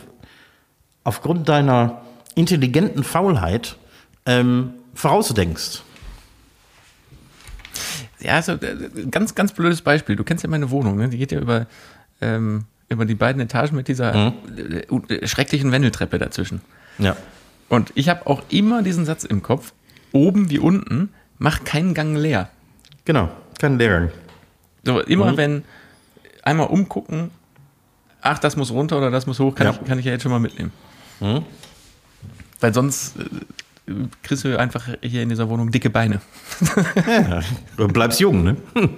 aufgrund deiner intelligenten Faulheit ähm, vorausdenkst. Ja, so äh, ganz, ganz blödes Beispiel. Du kennst ja meine Wohnung, ne? Die geht ja über, ähm, über die beiden Etagen mit dieser Mhm. äh, äh, schrecklichen Wendeltreppe dazwischen. Ja. Und ich habe auch immer diesen Satz im Kopf, oben wie unten, mach keinen Gang leer. Genau. Kein Lehrgang. So, immer Mhm. wenn einmal umgucken, ach, das muss runter oder das muss hoch, kann, Ja. ich, kann ich ja jetzt schon mal mitnehmen. Mhm. Weil sonst äh, kriegst du einfach hier in dieser Wohnung dicke Beine. Ja. Du bleibst jung, ne?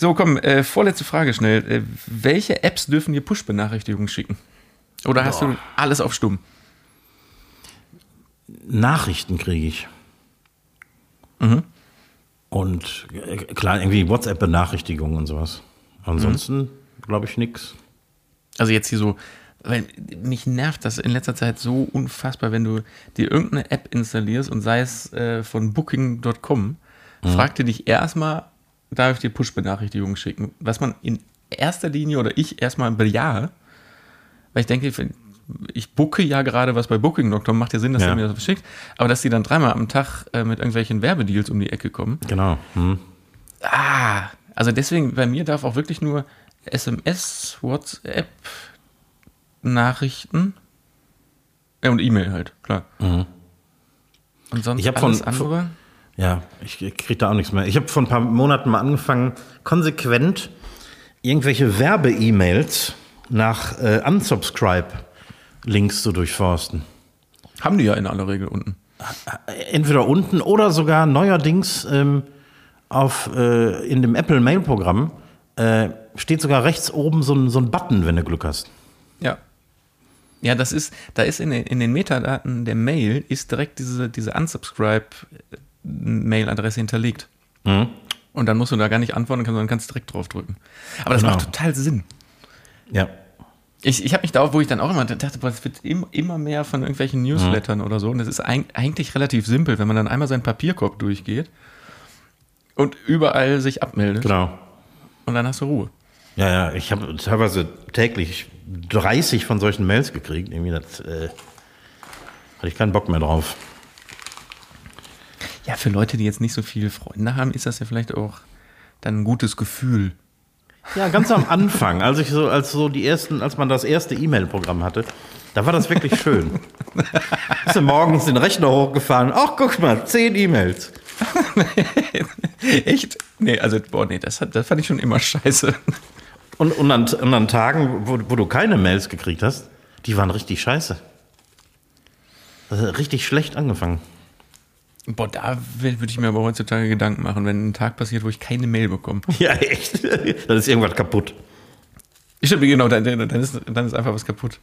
So, komm, äh, vorletzte Frage schnell. Äh, welche Apps dürfen dir Push-Benachrichtigungen schicken? Oder hast Boah. du alles auf Stumm? Nachrichten kriege ich. Mhm. Und äh, klar, irgendwie WhatsApp-Benachrichtigungen und sowas. Ansonsten glaube ich nichts. Also jetzt hier so, weil mich nervt das in letzter Zeit so unfassbar, wenn du dir irgendeine App installierst und sei es äh, von booking.com, fragt dir dich erstmal, darf ich dir Push-Benachrichtigungen schicken? Was man in erster Linie oder ich erstmal bejahe, weil ich denke, ich booke ja gerade was bei Booking.com, macht ja Sinn, dass Ja. er mir das schickt, aber dass die dann dreimal am Tag äh, mit irgendwelchen Werbedeals um die Ecke kommen, Genau. Hm. Ah, also deswegen, bei mir darf auch wirklich nur SMS, WhatsApp, Nachrichten ja, und E-Mail halt, klar. Und sonst Mhm. Ich hab von- alles andere? Ja, ich kriege da auch nichts mehr. Ich habe vor ein paar Monaten mal angefangen, konsequent irgendwelche Werbe-E-Mails nach äh, Unsubscribe-Links zu durchforsten. Haben die ja in aller Regel unten. Entweder unten oder sogar neuerdings ähm, auf, äh, in dem Apple Mail-Programm äh, steht sogar rechts oben so ein, so ein Button, wenn du Glück hast. Ja. Ja, das ist, da ist in den, in den Metadaten der Mail ist direkt diese, diese Unsubscribe-Mail-Adresse hinterlegt. Mhm. Und dann musst du da gar nicht antworten, sondern kannst direkt drauf drücken. Aber das Genau. macht total Sinn. Ja. Ich, ich habe mich da, wo ich dann auch immer dachte, boah, es wird im, immer mehr von irgendwelchen Newslettern oder so. Und das ist eig eigentlich relativ simpel, wenn man dann einmal seinen Papierkorb durchgeht und überall sich abmeldet. Genau. Und dann hast du Ruhe. Ja, ja, ich habe teilweise täglich 30 von solchen Mails gekriegt. Irgendwie das, äh, hatte ich keinen Bock mehr drauf. Ja, für Leute, die jetzt nicht so viele Freunde haben, ist das ja vielleicht auch dann ein gutes Gefühl. Ja, ganz am Anfang, als ich so, als so die ersten, als man das erste E-Mail-Programm hatte, da war das wirklich schön. Bist du morgens den Rechner hochgefahren? Ach, guck mal, zehn E-Mails. Echt? Nee, also, boah, nee, das, hat, das fand ich schon immer scheiße. Und, und, an, und an Tagen, wo, wo du keine Mails gekriegt hast, die waren richtig scheiße. Das hat richtig schlecht angefangen. Boah, da würde ich mir aber heutzutage Gedanken machen, wenn ein Tag passiert, wo ich keine Mail bekomme. Ja, echt. Dann ist irgendwas kaputt. Stimmt, genau, dann, dann, ist, dann ist einfach was kaputt.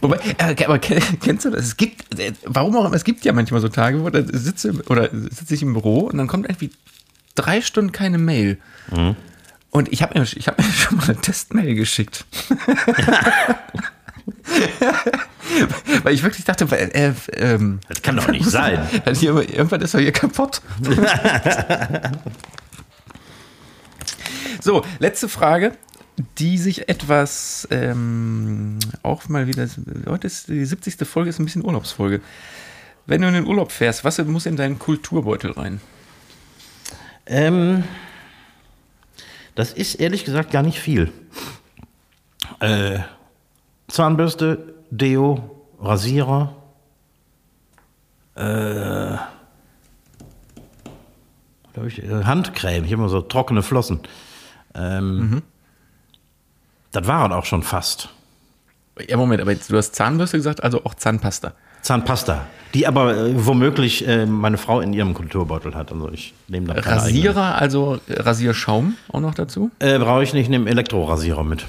Wobei, äh, aber ke- kennst du das? Es gibt, äh, warum auch immer, es gibt ja manchmal so Tage, wo da sitze oder sitze ich im Büro und dann kommt irgendwie drei Stunden keine Mail. Und ich habe mir, ich hab mir schon mal eine Testmail geschickt. Weil ich wirklich dachte, weil, äh, ähm, Das kann doch nicht sein. hier, irgendwann ist doch hier kaputt. so, letzte Frage, die sich etwas ähm, auch mal wieder. Heute ist die 70. Folge, ist ein bisschen Urlaubsfolge. Wenn du in den Urlaub fährst, was muss in deinen Kulturbeutel rein? Ähm, das ist ehrlich gesagt gar nicht viel. Äh, Zahnbürste, Deo, Rasierer, äh, ich, äh, Handcreme. Ich habe immer so trockene Flossen. Ähm, Das waren auch schon fast. Ja, Moment, aber jetzt, du hast Zahnbürste gesagt, also auch Zahnpasta. Zahnpasta, die aber äh, womöglich äh, meine Frau in ihrem Kulturbeutel hat. Also ich nehme da keine Rasierer, also Rasierschaum auch noch dazu? eigene. Äh, Brauche ich nicht, ich nehme Elektrorasierer mit.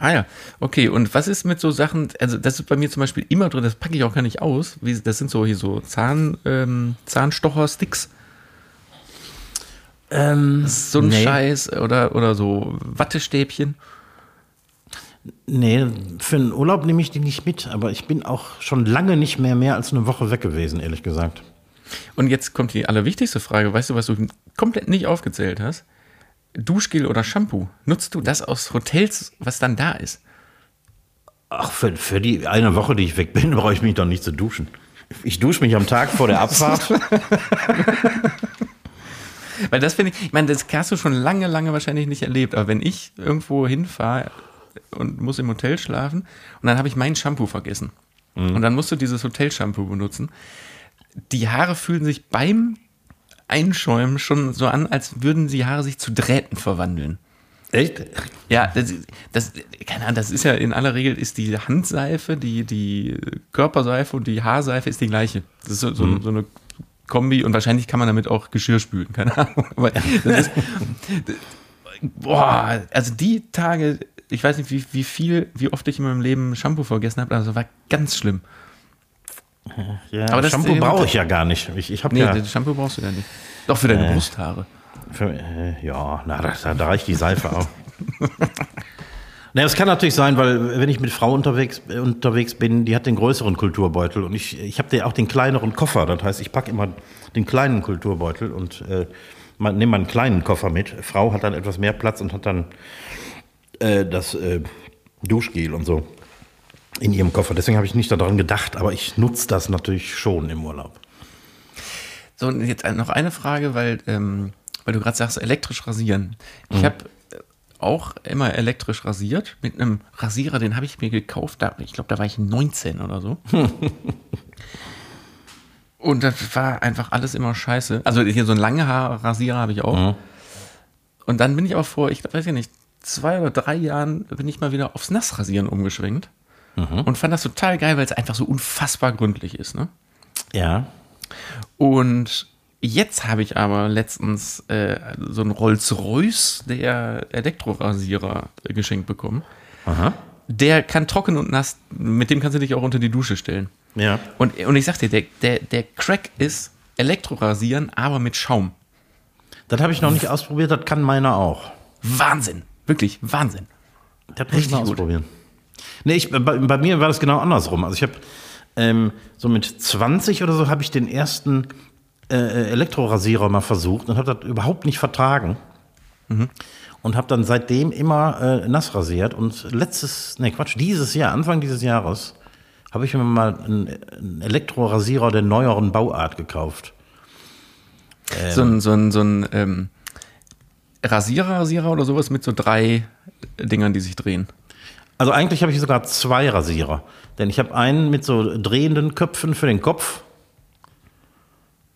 Ah ja, okay. Und was ist mit so Sachen, also das ist bei mir zum Beispiel immer drin, das packe ich auch gar nicht aus. Wie, das sind so hier so Zahn, ähm, Zahnstocher-Sticks. Ähm, So ein nee. Scheiß oder, oder so Wattestäbchen. Nee, für einen Urlaub nehme ich die nicht mit, aber ich bin auch schon lange nicht mehr mehr als eine Woche weg gewesen, ehrlich gesagt. Und jetzt kommt die allerwichtigste Frage. Weißt du, was du komplett nicht aufgezählt hast? Duschgel oder Shampoo. Nutzt du das aus Hotels, was dann da ist? Ach, für, für die eine Woche, die ich weg bin, brauche ich mich doch nicht zu duschen. Ich dusche mich am Tag vor der Abfahrt. Weil das finde ich, ich meine, das hast du schon lange, lange wahrscheinlich nicht erlebt, aber wenn ich irgendwo hinfahre und muss im Hotel schlafen und dann habe ich mein Shampoo vergessen mhm. und dann musst du dieses Hotel-Shampoo benutzen, die Haare fühlen sich beim Einschäumen schon so an, als würden die Haare sich zu Drähten verwandeln. Echt? Ja, das, das, keine Ahnung, das ist ja in aller Regel ist die Handseife, die, die Körperseife und die Haarseife ist die gleiche. Das ist so, so, mhm. so eine Kombi und wahrscheinlich kann man damit auch Geschirr spülen, keine Ahnung. Aber das ist, boah, also die Tage, ich weiß nicht, wie, wie viel, wie oft ich in meinem Leben Shampoo vergessen habe, also war ganz schlimm. Ja, aber das Shampoo brauche ich ja gar nicht. Ich, ich nee, ja, das Shampoo brauchst du ja nicht. Doch für deine äh, Brusthaare. Für, äh, ja, na, da, da reicht die Seife auch. Naja, es kann natürlich sein, weil wenn ich mit Frau unterwegs, äh, unterwegs bin, die hat den größeren Kulturbeutel und ich, ich habe auch den kleineren Koffer. Das heißt, ich packe immer den kleinen Kulturbeutel und äh, nehme meinen kleinen Koffer mit. Frau hat dann etwas mehr Platz und hat dann äh, das äh, Duschgel und so in ihrem Koffer. Deswegen habe ich nicht daran gedacht, aber ich nutze das natürlich schon im Urlaub. So, und jetzt noch eine Frage, weil, ähm, weil du gerade sagst, elektrisch rasieren. Ich mhm. habe auch immer elektrisch rasiert mit einem Rasierer, den habe ich mir gekauft. Da, ich glaube, da war ich 19 oder so. Und das war einfach alles immer scheiße. Also hier so ein lange Haarrasierer habe ich auch. Mhm. Und dann bin ich auch vor, ich weiß ja nicht, zwei oder drei Jahren bin ich mal wieder aufs Nassrasieren umgeschwenkt. Mhm. Und fand das total geil, weil es einfach so unfassbar gründlich ist. Ne? Ja. Und Jetzt habe ich aber letztens äh, so einen Rolls-Royce der Elektrorasierer geschenkt bekommen. Aha. Der kann trocken und nass, mit dem kannst du dich auch unter die Dusche stellen. Ja. Und, und ich sag dir, der, der, der Crack ist Elektrorasieren, aber mit Schaum. Das habe ich noch nicht ausprobiert, das kann meiner auch. Wahnsinn. Wirklich, Wahnsinn. Muss ich mal ausprobieren. Nee, ich, bei, bei, mir war das genau andersrum. Also ich habe ähm, so mit 20 oder so habe ich den ersten äh, Elektrorasierer mal versucht und habe das überhaupt nicht vertragen. Mhm. Und habe dann seitdem immer äh, nass rasiert. Und letztes, nee, Quatsch, dieses Jahr, Anfang dieses Jahres, habe ich mir mal einen, einen Elektrorasierer der neueren Bauart gekauft. Ähm, so ein, so ein, so ein ähm, Rasierer, Rasierer oder sowas mit so drei Dingern, die sich drehen. Also eigentlich habe ich sogar zwei Rasierer. Denn ich habe einen mit so drehenden Köpfen für den Kopf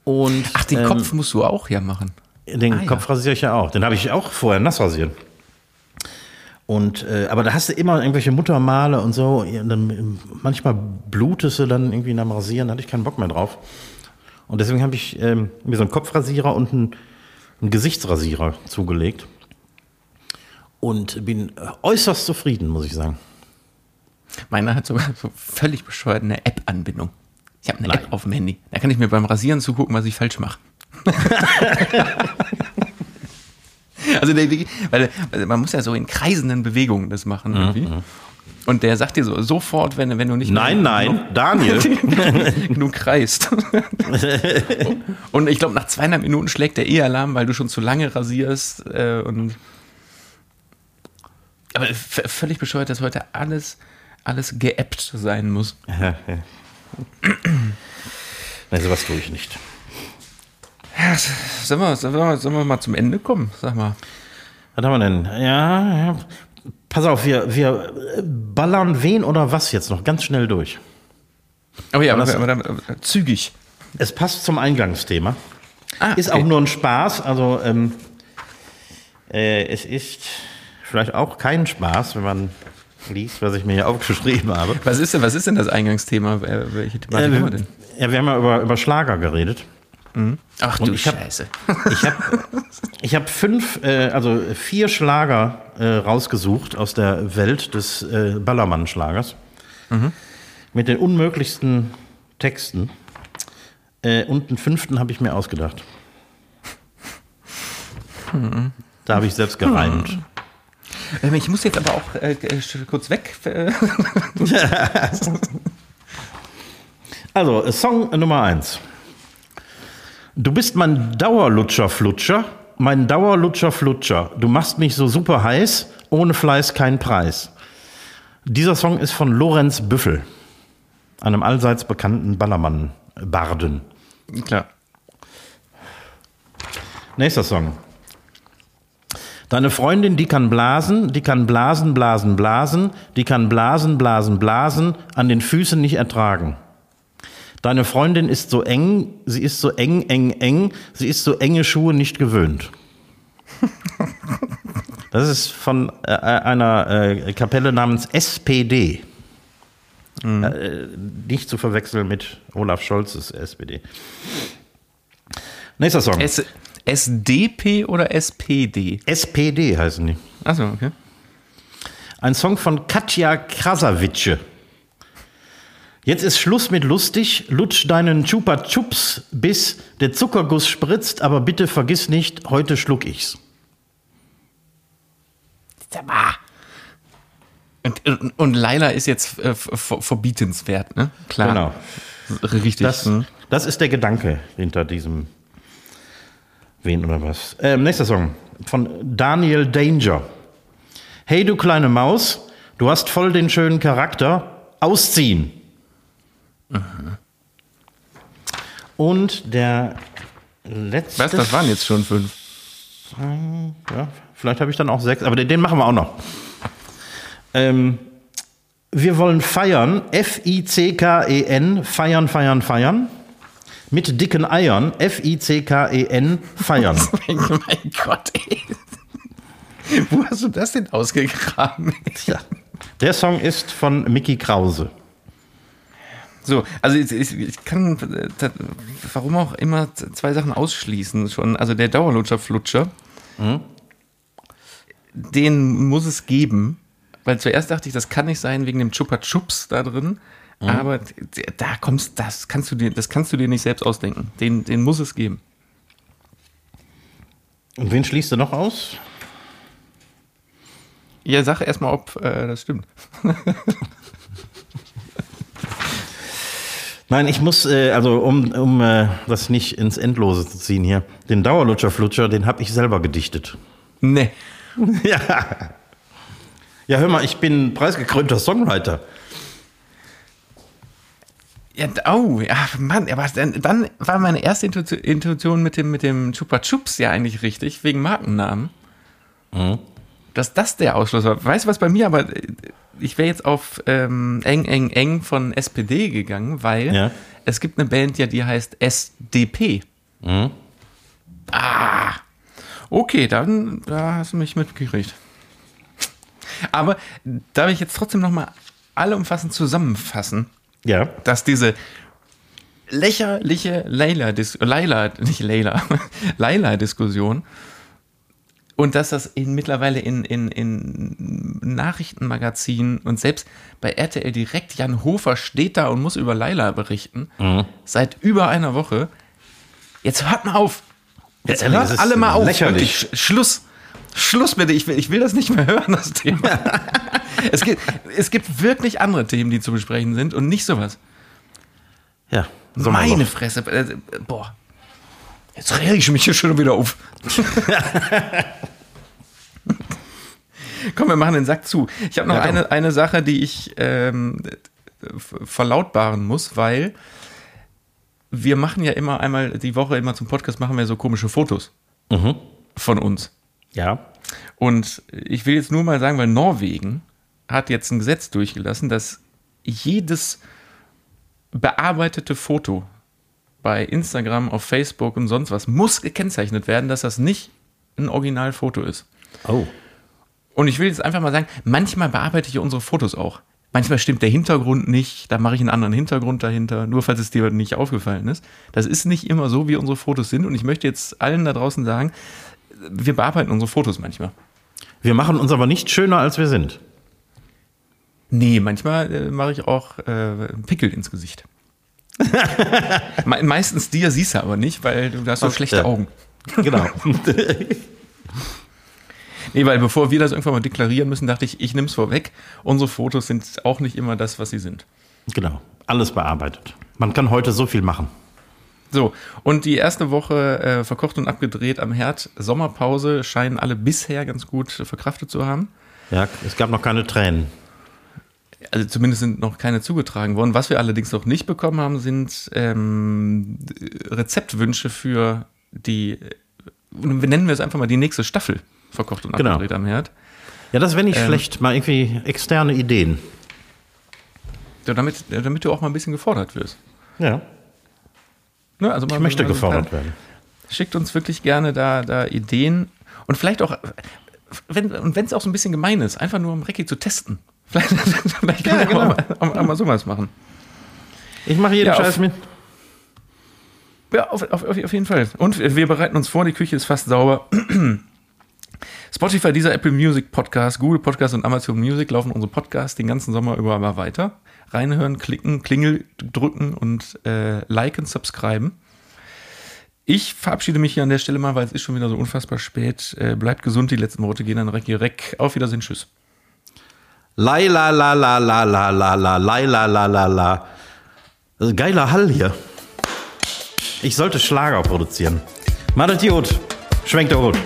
und, Ach, den ähm, Kopf musst du auch ja machen. Den ah, Kopf ja. rasiere ich ja auch. Den habe ich auch vorher nass rasiert. Und, äh, aber da hast du immer irgendwelche Muttermale und so. Und dann, manchmal blutest du dann irgendwie nach dem Rasieren, da hatte ich keinen Bock mehr drauf. Und deswegen habe ich ähm, mir so einen Kopfrasierer und einen, einen Gesichtsrasierer zugelegt. Und bin äußerst zufrieden, muss ich sagen. Meiner hat sogar so völlig bescheuert eine App-Anbindung. Ich habe eine Nein. App auf dem Handy. Da kann ich mir beim Rasieren zugucken, was ich falsch mache. also der, weil, weil, man muss ja so in kreisenden Bewegungen das machen. Mhm. Und der sagt dir so sofort, wenn, wenn du nicht Nein, nein, genug, Daniel genug kreist. und ich glaube, nach zweieinhalb Minuten schlägt der E-Alarm, weil du schon zu lange rasierst. Äh, und aber völlig bescheuert, dass heute alles, alles geappt sein muss. Nein, sowas tue ich nicht. Ja, sollen wir, sollen, wir, sollen wir mal zum Ende kommen? Sag mal. Was haben wir denn? Ja, ja. Pass auf, wir, wir ballern wen oder was jetzt noch ganz schnell durch. Oh ja, aber, das, aber, aber, aber zügig. Es passt zum Eingangsthema. Ah, ist okay. auch nur ein Spaß. Also ähm, äh, es ist vielleicht auch kein Spaß, wenn man liest, was ich mir hier aufgeschrieben habe. Was ist denn, was ist denn das Eingangsthema? Welche Thematik äh, haben wir denn? Ja, wir haben ja über, über Schlager geredet. Mhm. Ach Und du ich Scheiße. Hab, ich habe ich hab fünf, äh, also vier Schlager äh, rausgesucht aus der Welt des äh, Ballermann-Schlagers. Mhm. Mit den unmöglichsten Texten. Äh, und einen fünften habe ich mir ausgedacht. Mhm. Da habe ich selbst gereimt. Mhm. Ich muss jetzt aber auch äh, kurz weg. also, Song Nummer eins. Du bist mein Dauerlutscher-Flutscher, mein Dauerlutscher-Flutscher. Du machst mich so super heiß, ohne Fleiß kein Preis. Dieser Song ist von Lorenz Büffel, einem allseits bekannten Ballermann barden. Klar. Nächster Song. Deine Freundin, die kann blasen, die kann blasen, blasen, blasen, die kann blasen, blasen, blasen, an den Füßen nicht ertragen. Deine Freundin ist so eng, sie ist so eng, eng, eng, sie ist so enge Schuhe nicht gewöhnt. Das ist von äh, einer äh, Kapelle namens SPD. Mhm. Äh, nicht zu verwechseln mit Olaf Scholzes SPD. Nächster Song. S SDP oder SPD? SPD heißen die. Achso, okay. Ein Song von Katja Krasavice. Jetzt ist Schluss mit lustig, lutsch deinen Chupa Chups, bis der Zuckerguss spritzt, aber bitte vergiss nicht, heute schluck ich's. Und, und, und Laila ist jetzt äh, verbietenswert, ne? Klar. Genau. Richtig. Das, hm. das ist der Gedanke hinter diesem Wen oder was? Ähm, nächster Song von Daniel Danger. Hey du kleine Maus, du hast voll den schönen Charakter. Ausziehen. Mhm. Und der letzte. Was, das waren jetzt schon fünf. Ja, vielleicht habe ich dann auch sechs, aber den, den machen wir auch noch. Ähm, wir wollen feiern, F-I-C-K-E-N, feiern, feiern, feiern. Mit dicken Eiern, F-I-C-K-E-N, feiern. mein Gott, ey. Wo hast du das denn ausgegraben? Tja. Der Song ist von Mickey Krause. So, also ich, ich, kann, äh, warum auch immer, zwei Sachen ausschließen schon. Also der Dauerlutscher-Flutscher, mhm. den muss es geben. Weil zuerst dachte ich, das kann nicht sein wegen dem Chupa Chups da drin. Mhm. Aber da kommst, das kannst du dir, das kannst du dir nicht selbst ausdenken. Den, den muss es geben. Und wen schließt du noch aus? Ja, sag erstmal, ob äh, das stimmt. Nein, ich muss, äh, also um, um äh, das nicht ins Endlose zu ziehen hier, den Dauerlutscher-Flutscher, den habe ich selber gedichtet. Nee. ja. Ja, hör mal, ich bin preisgekrönter Songwriter. Ja, oh, ja, Mann, aber dann, dann war meine erste Intuition mit dem, mit dem Chupa Chups ja eigentlich richtig, wegen Markennamen. Mhm. Dass das der Ausschluss war. Weißt du, was bei mir aber, ich wäre jetzt auf ähm, Eng, Eng, Eng von SPD gegangen, weil ja. es gibt eine Band ja, die heißt SDP. Mhm. Ah, okay, dann, da hast du mich mitgekriegt. Aber darf ich jetzt trotzdem nochmal allumfassend zusammenfassen? Ja. Dass diese lächerliche Leila, Leila, nicht Leila, Leila-Diskussion und dass das in, mittlerweile in, in, in Nachrichtenmagazinen und selbst bei RTL direkt Jan Hofer steht da und muss über Leila berichten, mhm. seit über einer Woche. Jetzt hört mal auf. Jetzt ja, hört alle mal auf. Lächerlich. Wirklich, Schluss. Schluss bitte, ich will, ich will das nicht mehr hören, das Thema. es, gibt, es gibt wirklich andere Themen, die zu besprechen sind und nicht sowas. Ja. Meine Fresse. Äh, boah. Jetzt rege ich mich hier schon wieder auf. Komm, wir machen den Sack zu. Ich habe noch ja, eine, eine Sache, die ich ähm, verlautbaren muss, weil wir machen ja immer einmal die Woche, immer zum Podcast, machen wir so komische Fotos mhm. von uns. Ja. Und ich will jetzt nur mal sagen, weil Norwegen hat jetzt ein Gesetz durchgelassen, dass jedes bearbeitete Foto bei Instagram, auf Facebook und sonst was muss gekennzeichnet werden, dass das nicht ein Originalfoto ist. Oh. Und ich will jetzt einfach mal sagen, manchmal bearbeite ich unsere Fotos auch. Manchmal stimmt der Hintergrund nicht, da mache ich einen anderen Hintergrund dahinter, nur falls es dir nicht aufgefallen ist. Das ist nicht immer so, wie unsere Fotos sind. Und ich möchte jetzt allen da draußen sagen, wir bearbeiten unsere Fotos manchmal. Wir machen uns aber nicht schöner, als wir sind. Nee, manchmal äh, mache ich auch äh, Pickel ins Gesicht. Me meistens dir siehst du aber nicht, weil du hast so Ach, schlechte ja. Augen. Genau. nee, weil bevor wir das irgendwann mal deklarieren müssen, dachte ich, ich nehme es vorweg. Unsere Fotos sind auch nicht immer das, was sie sind. Genau. Alles bearbeitet. Man kann heute so viel machen. So, und die erste Woche äh, verkocht und abgedreht am Herd, Sommerpause, scheinen alle bisher ganz gut verkraftet zu haben. Ja, es gab noch keine Tränen. Also zumindest sind noch keine zugetragen worden. Was wir allerdings noch nicht bekommen haben, sind ähm, Rezeptwünsche für die, wir nennen wir es einfach mal die nächste Staffel verkocht und Genau. abgedreht am Herd. Ja, das wäre nicht Ähm. schlecht. Mal irgendwie externe Ideen. Ja, damit, damit du auch mal ein bisschen gefordert wirst. Ja, Ne? Also ich mal- möchte ein gefordert paar- werden. Schickt uns wirklich gerne da, da Ideen und vielleicht auch, wenn, und wenn es auch so ein bisschen gemein ist, einfach nur um Recki zu testen. Vielleicht, vielleicht kann Ja, man genau. auch, mal, auch mal sowas machen. Ich mache jeden Ja, Scheiß auf- mit. Ja, auf, auf, auf jeden Fall. Und wir bereiten uns vor, die Küche ist fast sauber. Spotify, dieser Apple Music Podcast, Google Podcast und Amazon Music laufen unsere Podcasts den ganzen Sommer über mal weiter. Reinhören, klicken, Klingel drücken und äh, liken, subscriben. Ich verabschiede mich hier an der Stelle mal, weil es ist schon wieder so unfassbar spät. Äh, bleibt gesund, die letzten Worte gehen an Recki Reck. Auf Wiedersehen, tschüss. Lai la la la la la la la lai la la la la. Geiler Hall hier. Ich sollte Schlager produzieren. Macht das gut. Schwenkt der gut.